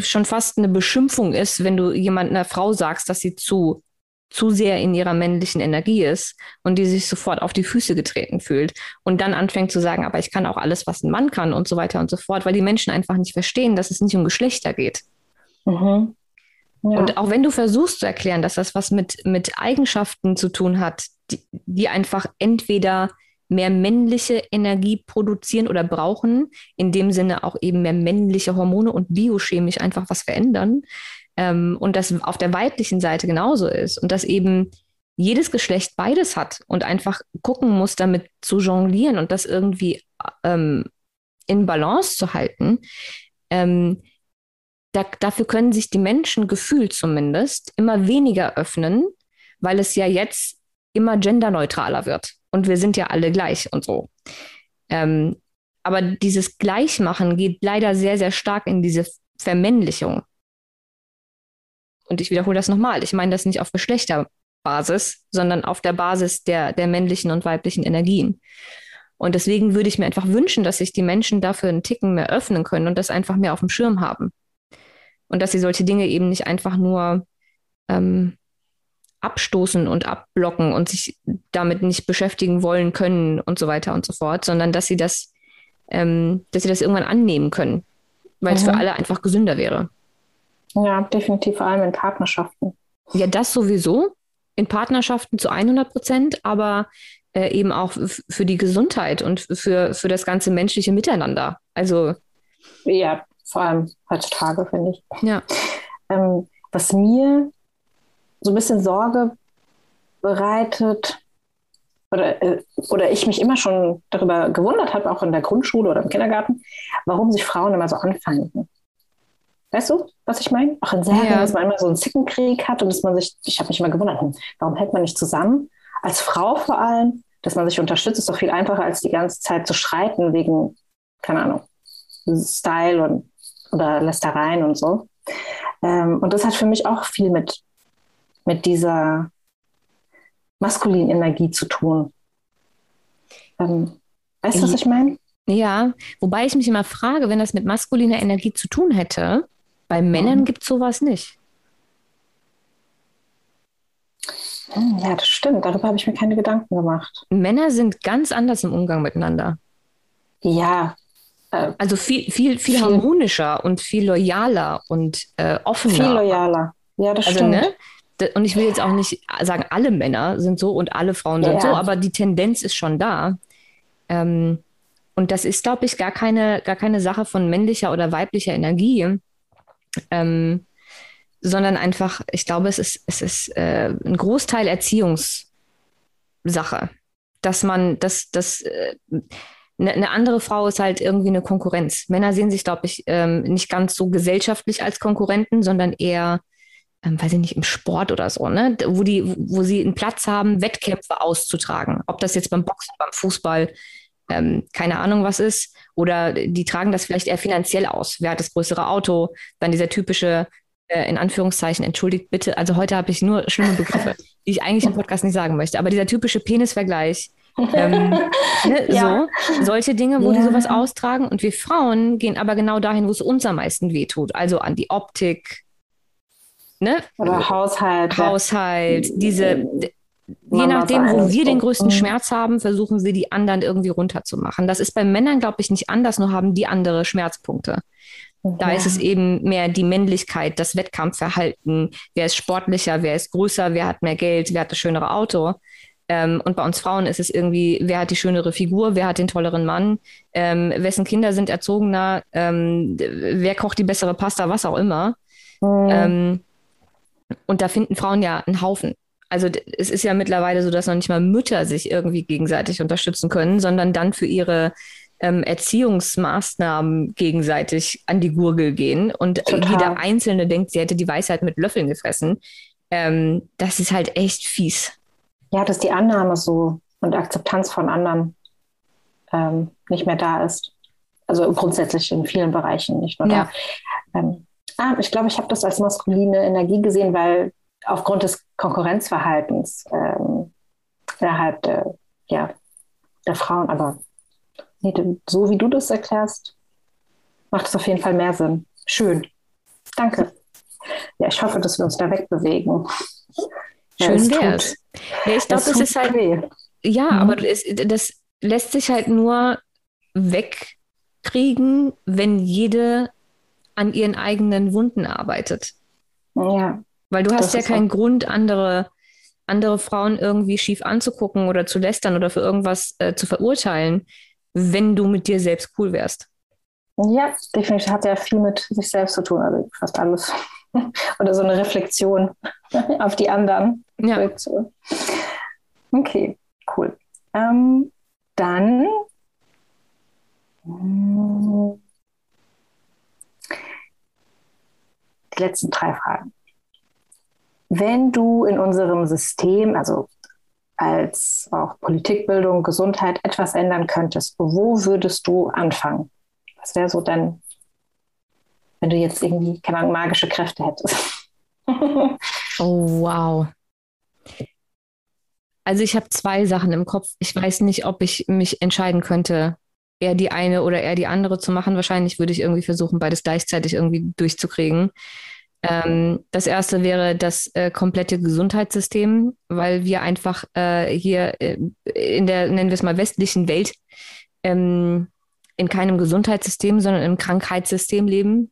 schon fast eine Beschimpfung ist, wenn du jemand einer Frau sagst, dass sie zu zu sehr in ihrer männlichen Energie ist und die sich sofort auf die Füße getreten fühlt und dann anfängt zu sagen, aber ich kann auch alles, was ein Mann kann und so weiter und so fort, weil die Menschen einfach nicht verstehen, dass es nicht um Geschlechter geht. Mhm. Ja. Und auch wenn du versuchst zu erklären, dass das was mit, mit Eigenschaften zu tun hat, die, die einfach entweder mehr männliche Energie produzieren oder brauchen, in dem Sinne auch eben mehr männliche Hormone und biochemisch einfach was verändern. Ähm, und das auf der weiblichen Seite genauso ist. Und dass eben jedes Geschlecht beides hat und einfach gucken muss, damit zu jonglieren und das irgendwie ähm, in Balance zu halten. Ähm, da, dafür können sich die Menschen gefühlt zumindest immer weniger öffnen, weil es ja jetzt immer genderneutraler wird. Und wir sind ja alle gleich und so. Ähm, aber dieses Gleichmachen geht leider sehr, sehr stark in diese Vermännlichung. Und ich wiederhole das nochmal. Ich meine das nicht auf Geschlechterbasis, sondern auf der Basis der, der männlichen und weiblichen Energien. Und deswegen würde ich mir einfach wünschen, dass sich die Menschen dafür einen Ticken mehr öffnen können und das einfach mehr auf dem Schirm haben. Und dass sie solche Dinge eben nicht einfach nur ähm, abstoßen und abblocken und sich damit nicht beschäftigen wollen können und so weiter und so fort, sondern dass sie das, ähm, dass sie das irgendwann annehmen können, weil es für mhm. alle einfach gesünder wäre. Ja, definitiv, vor allem in Partnerschaften. Ja, das sowieso. In Partnerschaften zu 100 Prozent, aber äh, eben auch für die Gesundheit und für, für das ganze menschliche Miteinander. Also. Ja, vor allem heutzutage, finde ich. Ja. Ähm, was mir so ein bisschen Sorge bereitet, oder, äh, oder ich mich immer schon darüber gewundert habe, auch in der Grundschule oder im Kindergarten, warum sich Frauen immer so anfeinden. Weißt du, was ich meine? Auch in Serien, ja. dass man immer so einen Zickenkrieg hat und dass man sich, ich habe mich immer gewundert, hm, warum hält man nicht zusammen? Als Frau vor allem, dass man sich unterstützt, ist doch viel einfacher, als die ganze Zeit zu streiten wegen, keine Ahnung, Style und, oder Lästereien und so. Ähm, und das hat für mich auch viel mit, mit dieser maskulinen Energie zu tun. Ähm, weißt du, was ich meine? Ja, wobei ich mich immer frage, wenn das mit maskuliner Energie zu tun hätte, bei Männern mhm. gibt es sowas nicht. Hm, ja, das stimmt. Darüber habe ich mir keine Gedanken gemacht. Männer sind ganz anders im Umgang miteinander. Ja. Äh, also viel, viel, viel, viel, harmonischer und viel loyaler und äh, offener. Viel loyaler. Ja, das also, stimmt. Ne? Und ich will jetzt auch nicht sagen, alle Männer sind so und alle Frauen sind ja. so, aber die Tendenz ist schon da. Ähm, und das ist, glaube ich, gar keine, gar keine Sache von männlicher oder weiblicher Energie, ähm, sondern einfach, ich glaube, es ist, es ist äh, ein Großteil Erziehungssache, dass man, dass, dass äh, eine, eine andere Frau ist halt irgendwie eine Konkurrenz. Männer sehen sich, glaube ich, ähm, nicht ganz so gesellschaftlich als Konkurrenten, sondern eher ähm, weiß ich nicht, im Sport oder so, ne? Wo die, wo sie einen Platz haben, Wettkämpfe auszutragen. Ob das jetzt beim Boxen, beim Fußball, ähm, keine Ahnung was ist. Oder die tragen das vielleicht eher finanziell aus. Wer hat das größere Auto? Dann dieser typische, äh, in Anführungszeichen, entschuldigt bitte, also heute habe ich nur schlimme Begriffe, die ich eigentlich im Podcast nicht sagen möchte. Aber dieser typische Penisvergleich, ähm, ne, ja. so, solche Dinge, wo ja. die sowas austragen. Und wir Frauen gehen aber genau dahin, wo es uns am meisten wehtut. Also an die Optik, ne? Oder Haushalt. Haushalt, diese, je nachdem, wo wir den größten mhm. Schmerz haben, versuchen wir die anderen irgendwie runterzumachen. Das ist bei Männern, glaube ich, nicht anders, nur haben die andere Schmerzpunkte. Da ja. ist es eben mehr die Männlichkeit, das Wettkampfverhalten. Wer ist sportlicher, wer ist größer, wer hat mehr Geld, wer hat das schönere Auto. Ähm, und bei uns Frauen ist es irgendwie, wer hat die schönere Figur, wer hat den tolleren Mann, ähm, wessen Kinder sind erzogener, ähm, wer kocht die bessere Pasta, was auch immer. Mhm. Und da finden Frauen ja einen Haufen. Also es ist ja mittlerweile so, dass noch nicht mal Mütter sich irgendwie gegenseitig unterstützen können, sondern dann für ihre ähm, Erziehungsmaßnahmen gegenseitig an die Gurgel gehen und Total. jeder Einzelne denkt, sie hätte die Weisheit mit Löffeln gefressen. Ähm, das ist halt echt fies ja, dass die Annahme so und Akzeptanz von anderen ähm, nicht mehr da ist. Also grundsätzlich in vielen Bereichen, nicht nur ja. da. Ähm, ah, ich glaube, ich habe das als maskuline Energie gesehen, weil aufgrund des Konkurrenzverhaltens ähm, innerhalb der, ja, der Frauen, aber so wie du das erklärst, macht es auf jeden Fall mehr Sinn. Schön. Danke. Ja, ich hoffe, dass wir uns da wegbewegen. Schön ja, wär's. Ja, ich glaube, das, ist halt. Weh. Ja, mhm. aber das, das lässt sich halt nur wegkriegen, wenn jede an ihren eigenen Wunden arbeitet. Ja. Weil du hast ja keinen Grund, andere, andere Frauen irgendwie schief anzugucken oder zu lästern oder für irgendwas äh, zu verurteilen, wenn du mit dir selbst cool wärst. Ja, definitiv hat ja viel mit sich selbst zu tun, also fast alles. oder so eine Reflexion auf die anderen. Ja. Okay, cool. Ähm, dann die letzten drei Fragen. Wenn du in unserem System, also als auch Politikbildung, Gesundheit etwas ändern könntest, wo würdest du anfangen? Was wäre so dein wenn du jetzt irgendwie, keine Ahnung, magische Kräfte hättest. oh, wow. Also ich habe zwei Sachen im Kopf. Ich weiß nicht, ob ich mich entscheiden könnte, eher die eine oder eher die andere zu machen. Wahrscheinlich würde ich irgendwie versuchen, beides gleichzeitig irgendwie durchzukriegen. Ähm, das erste wäre das äh, komplette Gesundheitssystem, weil wir einfach äh, hier äh, in der, nennen wir es mal, westlichen Welt ähm, in keinem Gesundheitssystem, sondern im Krankheitssystem leben.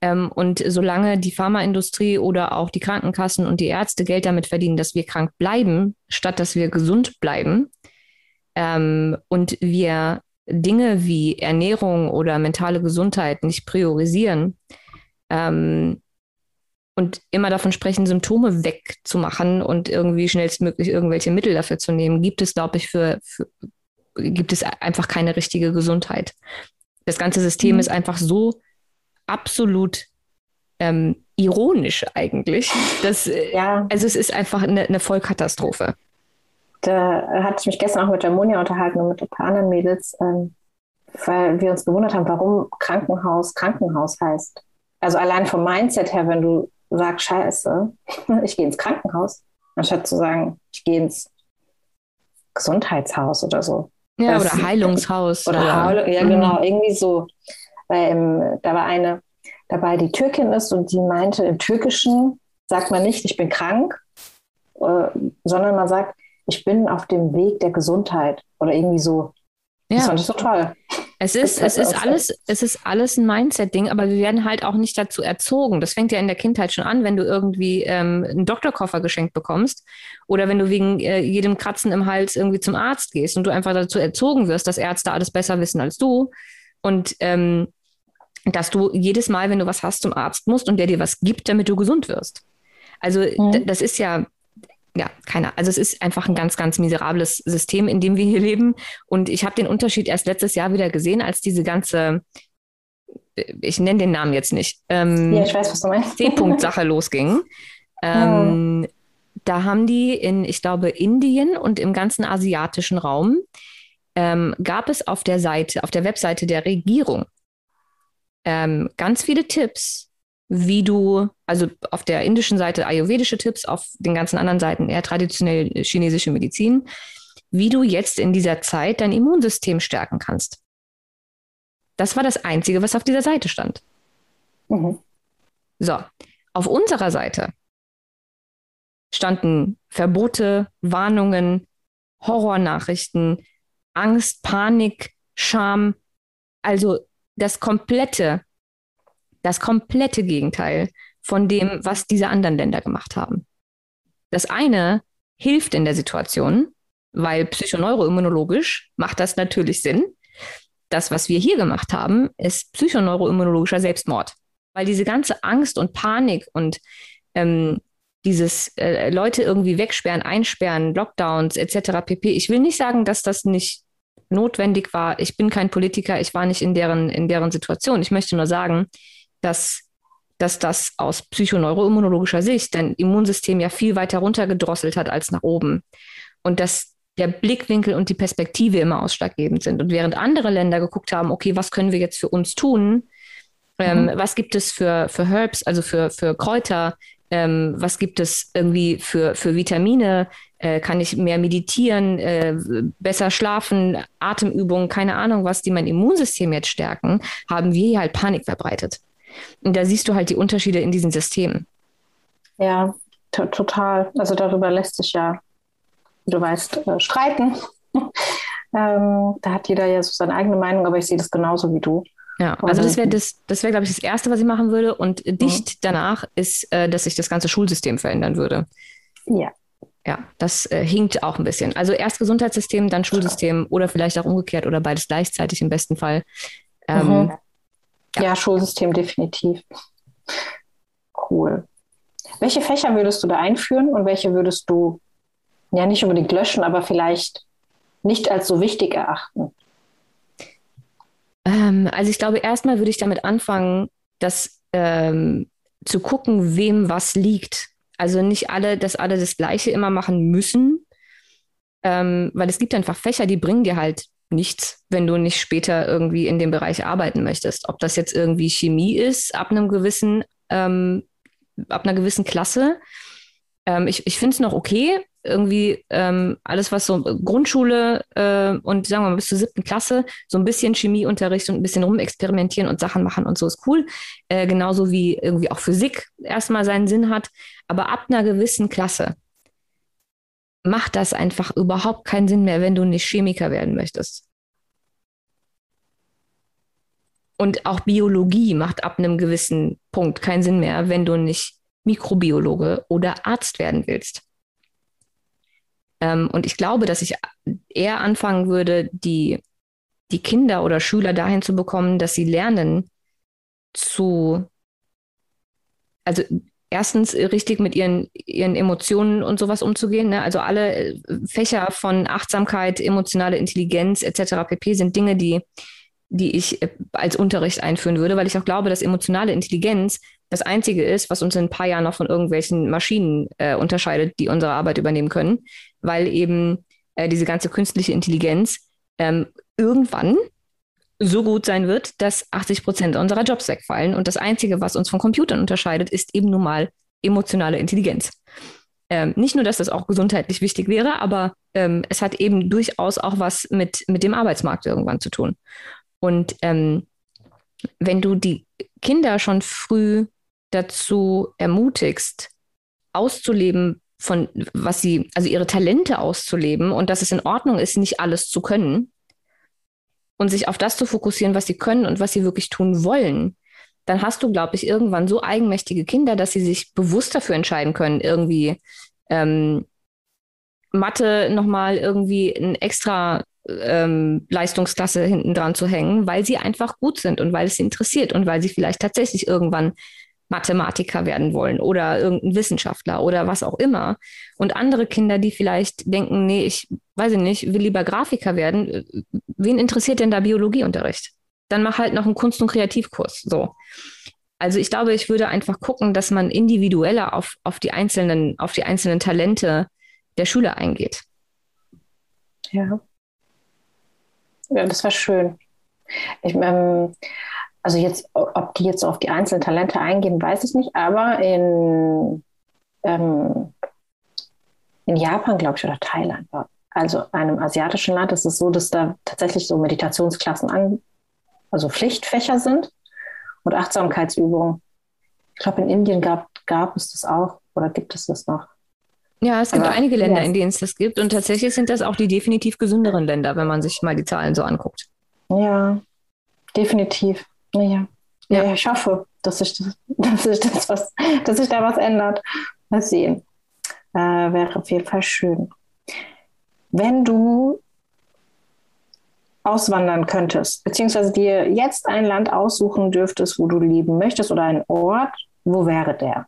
Ähm, und solange die Pharmaindustrie oder auch die Krankenkassen und die Ärzte Geld damit verdienen, dass wir krank bleiben, statt dass wir gesund bleiben, ähm, und wir Dinge wie Ernährung oder mentale Gesundheit nicht priorisieren ähm, und immer davon sprechen, Symptome wegzumachen und irgendwie schnellstmöglich irgendwelche Mittel dafür zu nehmen, gibt es, glaube ich, für, für, gibt es einfach keine richtige Gesundheit. Das ganze System mhm. ist einfach so absolut ähm, ironisch eigentlich. Das, äh, ja. Also es ist einfach eine, eine Vollkatastrophe. Da hatte ich mich gestern auch mit der Monja unterhalten und mit ein paar anderen Mädels, ähm, weil wir uns gewundert haben, warum Krankenhaus Krankenhaus heißt. Also allein vom Mindset her, wenn du sagst, scheiße, ich gehe ins Krankenhaus, anstatt zu sagen, ich gehe ins Gesundheitshaus oder so. Ja, das, oder Heilungshaus. Oder, oder Heil ja, genau, mhm. irgendwie so weil ähm, da war eine dabei, die Türkin ist und die meinte, im Türkischen sagt man nicht, ich bin krank, äh, sondern man sagt, ich bin auf dem Weg der Gesundheit oder irgendwie so. Ja. Das fand ich so toll. Es ist, es ist alles, es ist alles ein Mindset-Ding, aber wir werden halt auch nicht dazu erzogen. Das fängt ja in der Kindheit schon an, wenn du irgendwie ähm, einen Doktorkoffer geschenkt bekommst oder wenn du wegen äh, jedem Kratzen im Hals irgendwie zum Arzt gehst und du einfach dazu erzogen wirst, dass Ärzte alles besser wissen als du. Und ähm, dass du jedes Mal, wenn du was hast, zum Arzt musst und der dir was gibt, damit du gesund wirst. Also mhm. das ist ja, ja, keiner. Also es ist einfach ein ganz, ganz miserables System, in dem wir hier leben. Und ich habe den Unterschied erst letztes Jahr wieder gesehen, als diese ganze ich nenne den Namen jetzt nicht, ähm, ja, ich weiß, was du meinst. C-Punkt-Sache losging. Ähm, oh. Da haben die in, ich glaube, Indien und im ganzen asiatischen Raum ähm, gab es auf der Seite, auf der Webseite der Regierung ähm, ganz viele Tipps, wie du, also auf der indischen Seite ayurvedische Tipps, auf den ganzen anderen Seiten eher traditionell chinesische Medizin, wie du jetzt in dieser Zeit dein Immunsystem stärken kannst. Das war das Einzige, was auf dieser Seite stand. Mhm. So, auf unserer Seite standen Verbote, Warnungen, Horrornachrichten, Angst, Panik, Scham, also das komplette, das komplette Gegenteil von dem, was diese anderen Länder gemacht haben. Das eine hilft in der Situation, weil psychoneuroimmunologisch macht das natürlich Sinn. Das, was wir hier gemacht haben, ist psychoneuroimmunologischer Selbstmord. Weil diese ganze Angst und Panik und ähm, dieses äh, Leute irgendwie wegsperren, einsperren, Lockdowns etc. pp. Ich will nicht sagen, dass das nicht notwendig war. Ich bin kein Politiker, ich war nicht in deren, in deren Situation. Ich möchte nur sagen, dass, dass das aus psychoneuroimmunologischer Sicht dein Immunsystem ja viel weiter runtergedrosselt hat als nach oben. Und dass der Blickwinkel und die Perspektive immer ausschlaggebend sind. Und während andere Länder geguckt haben, okay, was können wir jetzt für uns tun? Ähm, mhm. was gibt es für, für Herbs, also für, für Kräuter, ähm, was gibt es irgendwie für, für Vitamine, äh, kann ich mehr meditieren, äh, besser schlafen, Atemübungen, keine Ahnung was, die mein Immunsystem jetzt stärken, haben wir hier halt Panik verbreitet. Und da siehst du halt die Unterschiede in diesen Systemen. Ja, total. Also darüber lässt sich ja, du weißt, äh, streiten. ähm, da hat jeder ja so seine eigene Meinung, aber ich sehe das genauso wie du. Ja, also das wäre das, das wäre, glaube ich, das Erste, was ich machen würde. Und dicht mhm. danach ist, äh, dass sich das ganze Schulsystem verändern würde. Ja. Ja, das äh, hinkt auch ein bisschen. Also erst Gesundheitssystem, dann Schulsystem oder vielleicht auch umgekehrt oder beides gleichzeitig im besten Fall. Ähm, mhm. Ja. ja, Schulsystem definitiv. Cool. Welche Fächer würdest du da einführen und welche würdest du ja nicht unbedingt löschen, aber vielleicht nicht als so wichtig erachten? Ähm, also ich glaube, erstmal würde ich damit anfangen, dass ähm, zu gucken, wem was liegt. Also nicht alle, dass alle das Gleiche immer machen müssen, ähm, weil es gibt einfach Fächer, die bringen dir halt nichts, wenn du nicht später irgendwie in dem Bereich arbeiten möchtest. Ob das jetzt irgendwie Chemie ist, ab einem gewissen, ähm, ab einer gewissen Klasse. Ähm, ich ich finde es noch okay, irgendwie ähm, alles, was so Grundschule äh, und sagen wir mal bis zur siebten Klasse, so ein bisschen Chemieunterricht und ein bisschen rumexperimentieren und Sachen machen und so ist cool. Äh, genauso wie irgendwie auch Physik erstmal seinen Sinn hat. Aber ab einer gewissen Klasse macht das einfach überhaupt keinen Sinn mehr, wenn du nicht Chemiker werden möchtest. Und auch Biologie macht ab einem gewissen Punkt keinen Sinn mehr, wenn du nicht Mikrobiologe oder Arzt werden willst. Ähm, und ich glaube, dass ich eher anfangen würde, die, die Kinder oder Schüler dahin zu bekommen, dass sie lernen zu, also erstens richtig mit ihren, ihren Emotionen und sowas umzugehen. Ne? Also alle äh, Fächer von Achtsamkeit, emotionale Intelligenz etc. pp. sind Dinge, die, die ich äh, als Unterricht einführen würde, weil ich auch glaube, dass emotionale Intelligenz das Einzige ist, was uns in ein paar Jahren noch von irgendwelchen Maschinen äh, unterscheidet, die unsere Arbeit übernehmen können, weil eben äh, diese ganze künstliche Intelligenz ähm, irgendwann so gut sein wird, dass 80 Prozent unserer Jobs wegfallen. Und das Einzige, was uns von Computern unterscheidet, ist eben nun mal emotionale Intelligenz. Ähm, nicht nur, dass das auch gesundheitlich wichtig wäre, aber ähm, es hat eben durchaus auch was mit, mit dem Arbeitsmarkt irgendwann zu tun. Und ähm, wenn du die Kinder schon früh dazu ermutigst, auszuleben, von was sie, also ihre Talente auszuleben und dass es in Ordnung ist, nicht alles zu können und sich auf das zu fokussieren, was sie können und was sie wirklich tun wollen, dann hast du, glaube ich, irgendwann so eigenmächtige Kinder, dass sie sich bewusst dafür entscheiden können, irgendwie ähm, Mathe nochmal irgendwie ein extra ähm, Leistungsklasse hinten dran zu hängen, weil sie einfach gut sind und weil es sie interessiert und weil sie vielleicht tatsächlich irgendwann Mathematiker werden wollen oder irgendein Wissenschaftler oder was auch immer. Und andere Kinder, die vielleicht denken, nee, ich weiß nicht, will lieber Grafiker werden. Wen interessiert denn da Biologieunterricht? dann mach halt noch einen Kunst- und Kreativkurs. So. Also ich glaube, ich würde einfach gucken, dass man individueller auf, auf, die, einzelnen, auf die einzelnen Talente der Schüler eingeht. Ja. Ja, das wäre schön. Ich, ähm, also jetzt, ob die jetzt auf die einzelnen Talente eingehen, weiß ich nicht, aber in, ähm, in Japan, glaube ich, oder Thailand, also einem asiatischen Land, ist es so, dass da tatsächlich so Meditationsklassen an, also Pflichtfächer sind und Achtsamkeitsübungen. Ich glaube, in Indien gab, gab es das auch oder gibt es das noch? Ja, es gibt Aber, einige Länder, ja. in denen es das gibt. Und tatsächlich sind das auch die definitiv gesünderen Länder, wenn man sich mal die Zahlen so anguckt. Ja, definitiv. Naja. Ja. ja, ich hoffe, dass sich das, dass sich das was, dass sich da was ändert. Mal sehen. Äh, wäre auf jeden Fall schön. Wenn du auswandern könntest, beziehungsweise dir jetzt ein Land aussuchen dürftest, wo du leben möchtest oder einen Ort, wo wäre der?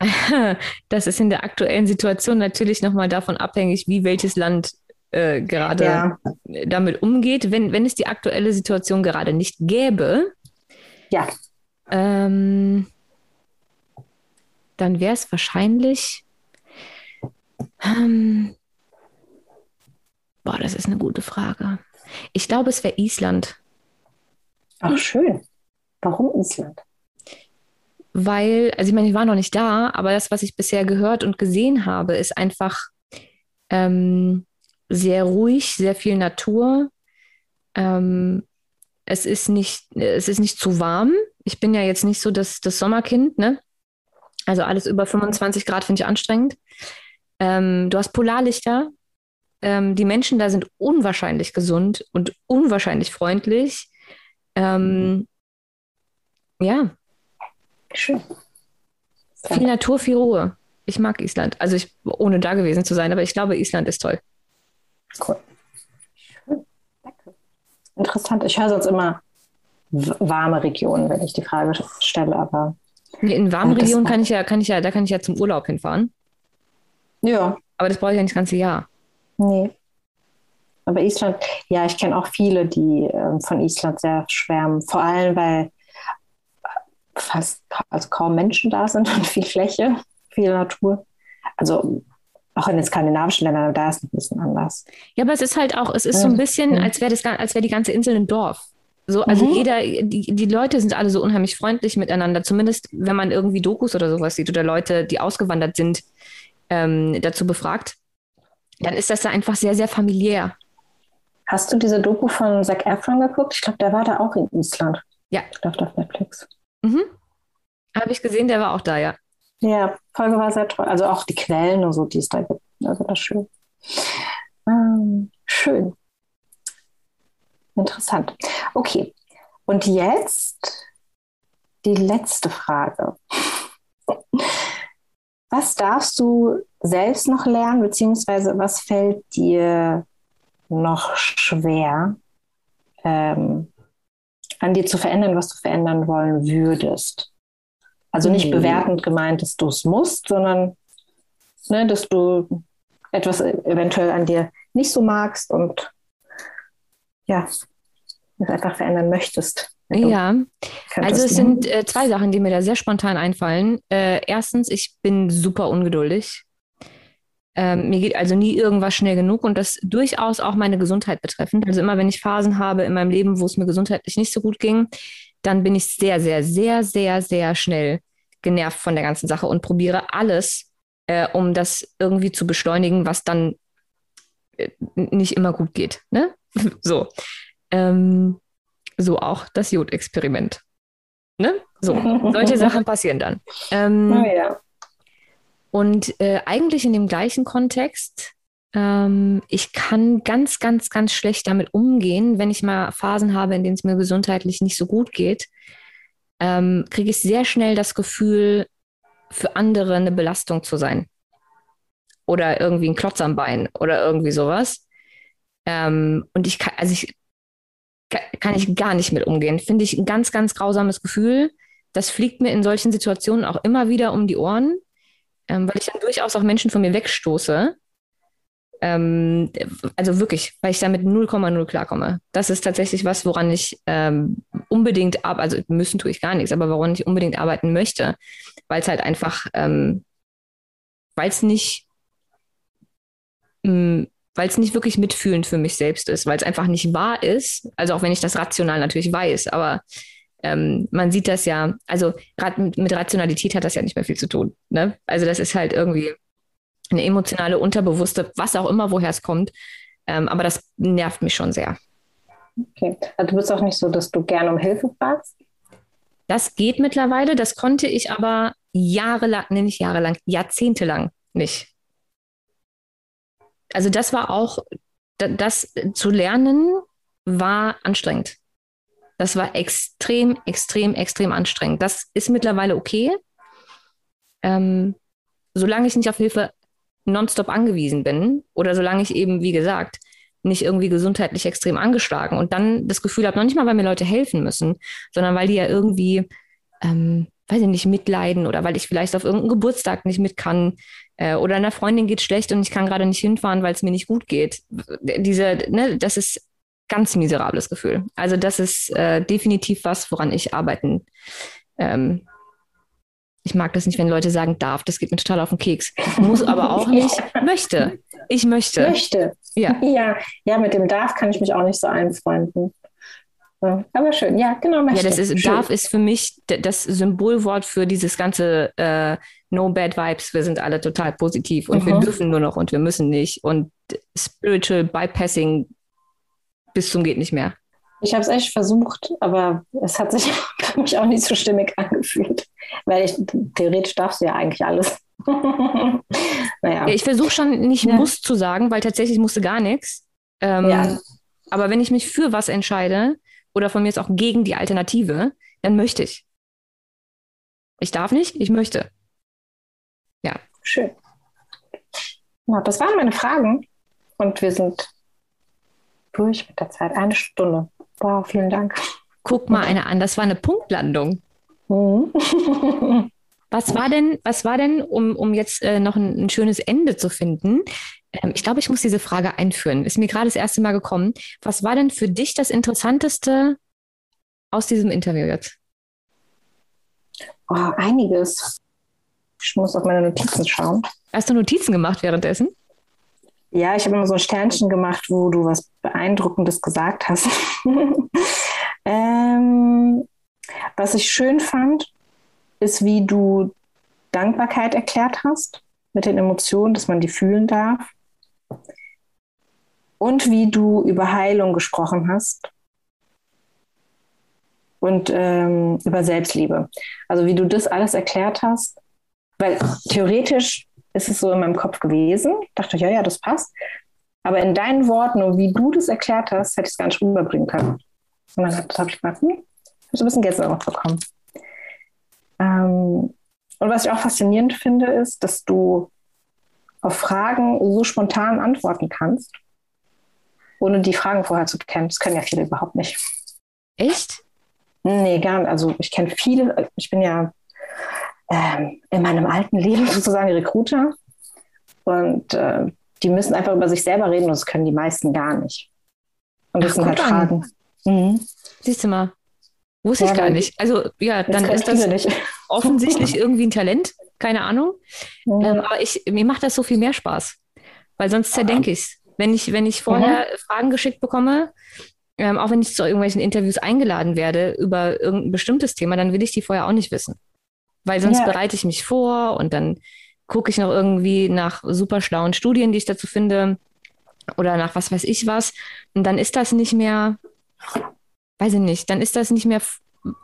Das ist in der aktuellen Situation natürlich nochmal davon abhängig, wie welches Land äh, gerade ja. damit umgeht. Wenn, wenn es die aktuelle Situation gerade nicht gäbe, ja. Ähm, dann wäre es wahrscheinlich. Ähm, boah, das ist eine gute Frage. Ich glaube, es wäre Island. Ach, schön. Warum Island? weil, also ich meine, ich war noch nicht da, aber das, was ich bisher gehört und gesehen habe, ist einfach ähm, sehr ruhig, sehr viel Natur. Ähm, es ist nicht, es ist nicht zu warm. Ich bin ja jetzt nicht so das, das Sommerkind, ne? Also alles über 25 Grad finde ich anstrengend. Ähm, du hast Polarlichter. Ähm, die Menschen da sind unwahrscheinlich gesund und unwahrscheinlich freundlich. Ähm, ja, Schön. Viel Natur, viel Ruhe. Ich mag Island. Also ich, ohne da gewesen zu sein, aber ich glaube, Island ist toll. Cool. Schön. Danke. Interessant. Ich höre sonst immer warme Regionen, wenn ich die Frage stelle, aber. In warmen Regionen kann ich ja, kann ich ja, da kann ich ja zum Urlaub hinfahren. Ja. Aber das brauche ich ja nicht das ganze Jahr. Nee. Aber Island, ja, ich kenne auch viele, die äh, von Island sehr schwärmen. Vor allem, weil fast also kaum Menschen da sind und viel Fläche, viel Natur. Also auch in den skandinavischen Ländern, da ist es ein bisschen anders. Ja, aber es ist halt auch, es ist so ein bisschen, als wäre das, als wäre die ganze Insel ein Dorf. So, also mhm. jeder, die, die Leute sind alle so unheimlich freundlich miteinander, zumindest wenn man irgendwie Dokus oder sowas sieht oder Leute, die ausgewandert sind, ähm, dazu befragt, dann ist das da einfach sehr, sehr familiär. Hast du diese Doku von Zac Efron geguckt? Ich glaube, der war da auch in Island. Ja. Ich glaube, auf Netflix. Mhm. Habe ich gesehen, der war auch da, ja. Ja, Folge war sehr toll. Also auch die Quellen und so, die es da gibt. Also das schön. Ähm, schön. Interessant. Okay. Und jetzt die letzte Frage. Was darfst du selbst noch lernen, beziehungsweise was fällt dir noch schwer, ähm, an dir zu verändern, was du verändern wollen würdest. Also nicht mhm. bewertend gemeint, dass du es musst, sondern ne, dass du etwas eventuell an dir nicht so magst und ja, es einfach verändern möchtest. Ja, also es sind äh, zwei Sachen, die mir da sehr spontan einfallen. Äh, erstens, ich bin super ungeduldig. Ähm, mir geht also nie irgendwas schnell genug und das durchaus auch meine Gesundheit betreffend. Also immer wenn ich Phasen habe in meinem Leben, wo es mir gesundheitlich nicht so gut ging, dann bin ich sehr, sehr, sehr, sehr, sehr schnell genervt von der ganzen Sache und probiere alles, äh, um das irgendwie zu beschleunigen, was dann äh, nicht immer gut geht. Ne? so. Ähm, so auch das Jod-Experiment. Ne? So, solche Sachen passieren dann. Ähm, oh ja. Und äh, eigentlich in dem gleichen Kontext, ähm, ich kann ganz, ganz, ganz schlecht damit umgehen, wenn ich mal Phasen habe, in denen es mir gesundheitlich nicht so gut geht, ähm, kriege ich sehr schnell das Gefühl, für andere eine Belastung zu sein. Oder irgendwie ein Klotz am Bein oder irgendwie sowas. Ähm, und ich kann, also ich kann ich gar nicht mit umgehen. Finde ich ein ganz, ganz grausames Gefühl. Das fliegt mir in solchen Situationen auch immer wieder um die Ohren ähm, weil ich dann durchaus auch Menschen von mir wegstoße. Ähm, also wirklich, weil ich damit 0,0 klarkomme. Das ist tatsächlich was, woran ich ähm, unbedingt arbeite, also müssen tue ich gar nichts, aber woran ich unbedingt arbeiten möchte, weil es halt einfach, ähm, weil es nicht, mm, weil es nicht wirklich mitfühlend für mich selbst ist, weil es einfach nicht wahr ist. Also auch wenn ich das rational natürlich weiß, aber ähm, man sieht das ja, also mit, Rationalität hat das ja nicht mehr viel zu tun. Ne? Also das ist halt irgendwie eine emotionale, unterbewusste, was auch immer, woher es kommt. Ähm, aber das nervt mich schon sehr. Okay. Also du bist auch nicht so, dass du gerne um Hilfe fragst? Das geht mittlerweile. Das konnte ich aber jahrelang, nee, nicht jahrelang, jahrzehntelang nicht. Also das war auch, das zu lernen war anstrengend. Das war extrem, extrem, extrem anstrengend. Das ist mittlerweile okay. Ähm, solange ich nicht auf Hilfe nonstop angewiesen bin oder solange ich eben, wie gesagt, nicht irgendwie gesundheitlich extrem angeschlagen und dann das Gefühl habe, noch nicht mal, weil mir Leute helfen müssen, sondern weil die ja irgendwie, ähm, weiß ich nicht, mitleiden oder weil ich vielleicht auf irgendeinen Geburtstag nicht mit kann äh, oder einer Freundin geht schlecht und ich kann gerade nicht hinfahren, weil es mir nicht gut geht. Diese, ne, das ist ganz miserables Gefühl. Also das ist äh, definitiv was, woran ich arbeiten ähm, ich mag das nicht, wenn Leute sagen darf. Das geht mir total auf den Keks. Muss aber auch nicht. Möchte. Ich möchte. Möchte. Ja. ja. Ja, mit dem darf kann ich mich auch nicht so einfreunden. aber schön, ja, genau. Möchte. Ja, das ist, schön. darf ist für mich das Symbolwort für dieses ganze äh, No Bad Vibes. Wir sind alle total positiv und mhm. wir dürfen nur noch und wir müssen nicht. Und Spiritual Bypassing bis zum geht nicht mehr. Ich habe es echt versucht, aber es hat sich für mich auch nicht so stimmig angefühlt. Weil ich, theoretisch darfst du ja eigentlich alles. naja. Ich versuche schon nicht ja. muss zu sagen, weil tatsächlich musste gar nichts. Ähm, ja. Aber wenn ich mich für was entscheide oder von mir ist auch gegen die Alternative, dann möchte ich. Ich darf nicht, ich möchte. Ja. Schön. Na, das waren meine Fragen. Und wir sind durch mit der Zeit. Eine Stunde. Wow, vielen Dank. Guck mal eine an, das war eine Punktlandung. Mhm. was war denn, was war denn, um, um jetzt äh, noch ein, ein, schönes Ende zu finden? Ähm, ich glaube, ich muss diese Frage einführen. Ist mir gerade das erste Mal gekommen. Was war denn für dich das Interessanteste aus diesem Interview jetzt? Oh, einiges. Ich muss auf meine Notizen schauen. Hast du Notizen gemacht währenddessen? Ja, ich habe immer so ein Sternchen gemacht, wo du was Beeindruckendes gesagt hast. ähm, was ich schön fand, ist, wie du Dankbarkeit erklärt hast mit den Emotionen, dass man die fühlen darf. Und wie du über Heilung gesprochen hast. Und ähm, über Selbstliebe. Also wie du das alles erklärt hast. Weil theoretisch ist es so in meinem Kopf gewesen. Ich dachte, ja, ja, das passt. Aber in deinen Worten und wie du das erklärt hast, hätte ich es gar nicht rüberbringen können. Und dann habe ich gedacht, hm, ich habe so ein bisschen Gänsehaut bekommen. Ähm, und was ich auch faszinierend finde, ist, dass du auf Fragen so spontan antworten kannst, ohne die Fragen vorher zu kennen. Das können ja viele überhaupt nicht. Echt? Nee, gar nicht. Also ich kenne viele, ich bin ja ähm, in meinem alten Leben sozusagen Recruiter. Und äh, die müssen einfach über sich selber reden und das können die meisten gar nicht. Und das Ach, sind halt Fragen. Mhm. Siehst du mal. Wusste ja, ich gar nicht. Also ja, dann ist das offensichtlich irgendwie ein Talent. Keine Ahnung. Mhm. Ähm, aber ich, mir macht das so viel mehr Spaß. Weil sonst zerdenke ich es. Wenn ich, wenn ich vorher mhm. Fragen geschickt bekomme, ähm, auch wenn ich zu irgendwelchen Interviews eingeladen werde über irgendein bestimmtes Thema, dann will ich die vorher auch nicht wissen. Weil sonst ja. bereite ich mich vor und dann gucke ich noch irgendwie nach super schlauen Studien, die ich dazu finde, oder nach was weiß ich was. Und dann ist das nicht mehr, weiß ich nicht, dann ist das nicht mehr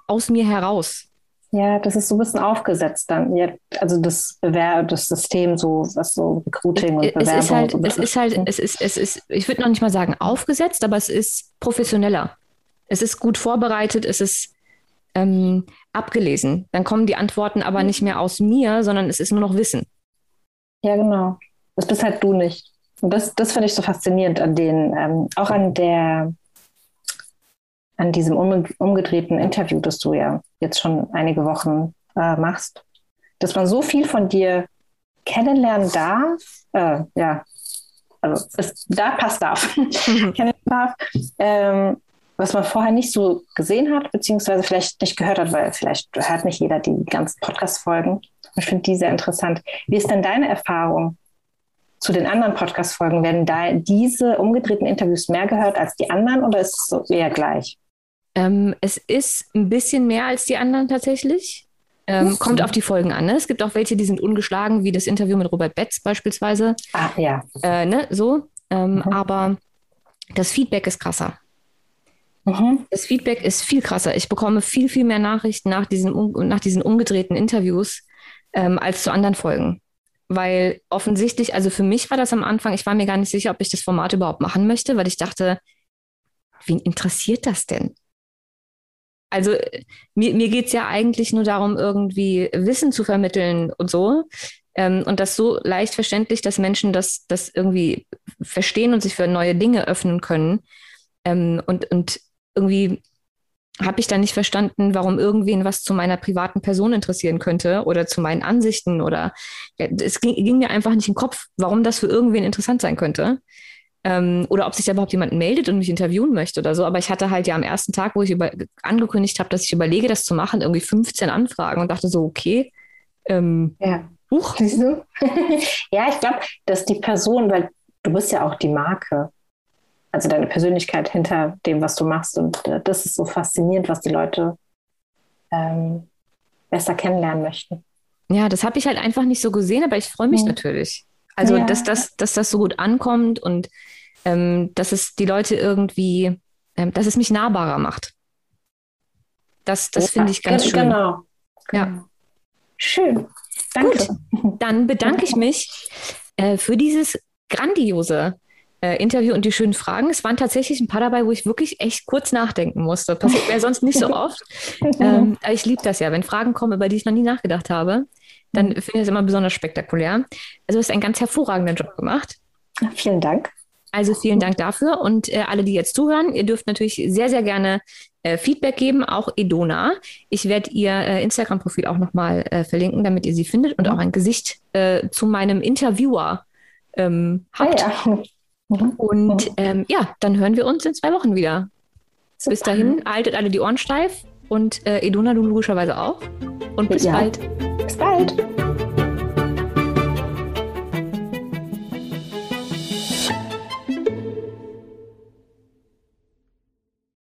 aus mir heraus. Ja, das ist so ein bisschen aufgesetzt dann. Ja, also das Bewerb, das System, so was so Recruiting und Bewerbung. Es ist halt, es ist halt, es ist, es ist, ich würde noch nicht mal sagen aufgesetzt, aber es ist professioneller. Es ist gut vorbereitet, es ist ähm, abgelesen. Dann kommen die Antworten aber nicht mehr aus mir, sondern es ist nur noch Wissen. Ja, genau. Das bist halt du nicht. Und das, das finde ich so faszinierend an den, ähm, auch an der, an diesem umgedrehten Interview, das du ja jetzt schon einige Wochen äh, machst, dass man so viel von dir kennenlernen darf, äh, ja, also es, da passt darf. Mhm. darf. Ähm, was man vorher nicht so gesehen hat, beziehungsweise vielleicht nicht gehört hat, weil vielleicht hört nicht jeder die ganzen Podcast-Folgen. Ich finde die sehr interessant. Wie ist denn deine Erfahrung zu den anderen Podcast-Folgen? Werden da diese umgedrehten Interviews mehr gehört als die anderen oder ist es so eher gleich? Ähm, es ist ein bisschen mehr als die anderen tatsächlich. Ähm, kommt auf die Folgen an. Ne? Es gibt auch welche, die sind ungeschlagen, wie das Interview mit Robert Betz beispielsweise. Ah, ja. Äh, ne? So. Ähm, mhm. Aber das Feedback ist krasser. Mhm. Das Feedback ist viel krasser. Ich bekomme viel, viel mehr Nachrichten nach diesen, nach diesen umgedrehten Interviews ähm, als zu anderen Folgen. Weil offensichtlich, also für mich war das am Anfang, ich war mir gar nicht sicher, ob ich das Format überhaupt machen möchte, weil ich dachte, wen interessiert das denn? Also mir, mir geht es ja eigentlich nur darum, irgendwie Wissen zu vermitteln und so. Ähm, und das so leicht verständlich, dass Menschen das, das irgendwie verstehen und sich für neue Dinge öffnen können. Ähm, und, und irgendwie habe ich da nicht verstanden, warum irgendwen was zu meiner privaten Person interessieren könnte oder zu meinen Ansichten oder ja, es ging, ging, mir einfach nicht den Kopf, warum das für irgendwen interessant sein könnte. Ähm, oder ob sich da überhaupt jemand meldet und mich interviewen möchte oder so. Aber ich hatte halt ja am ersten Tag, wo ich über, angekündigt habe, dass ich überlege, das zu machen, irgendwie 15 Anfragen und dachte so, okay. Ähm, ja. Huch. ja, ich glaube, dass die Person, weil du bist ja auch die Marke, also deine Persönlichkeit hinter dem, was du machst. Und äh, das ist so faszinierend, was die Leute ähm, besser kennenlernen möchten. Ja, das habe ich halt einfach nicht so gesehen, aber ich freue mich mhm. natürlich. Also, ja. dass, das, dass das so gut ankommt und ähm, dass es die Leute irgendwie, ähm, dass es mich nahbarer macht. Das, das ja, finde ich ganz schön. Genau. Ja. Genau. Schön. Danke. Gut, dann bedanke ich mich äh, für dieses grandiose äh, Interview und die schönen Fragen. Es waren tatsächlich ein paar dabei, wo ich wirklich echt kurz nachdenken musste. Passiert mir sonst nicht so oft. ähm, ich liebe das ja, wenn Fragen kommen, über die ich noch nie nachgedacht habe dann finde ich es immer besonders spektakulär. Also du hast einen ganz hervorragenden Job gemacht. Vielen Dank. Also vielen Dank dafür und äh, alle, die jetzt zuhören, ihr dürft natürlich sehr, sehr gerne äh, Feedback geben, auch Edona. Ich werde ihr äh, Instagram-Profil auch nochmal äh, verlinken, damit ihr sie findet und auch ein Gesicht äh, zu meinem Interviewer ähm, habt. Ah, ja. mhm. Und mhm. ähm, ja, dann hören wir uns in zwei Wochen wieder. Super. Bis dahin, haltet alle die Ohren steif und äh, Edona, du logischerweise auch. Und bis ja. bald. Bis bald.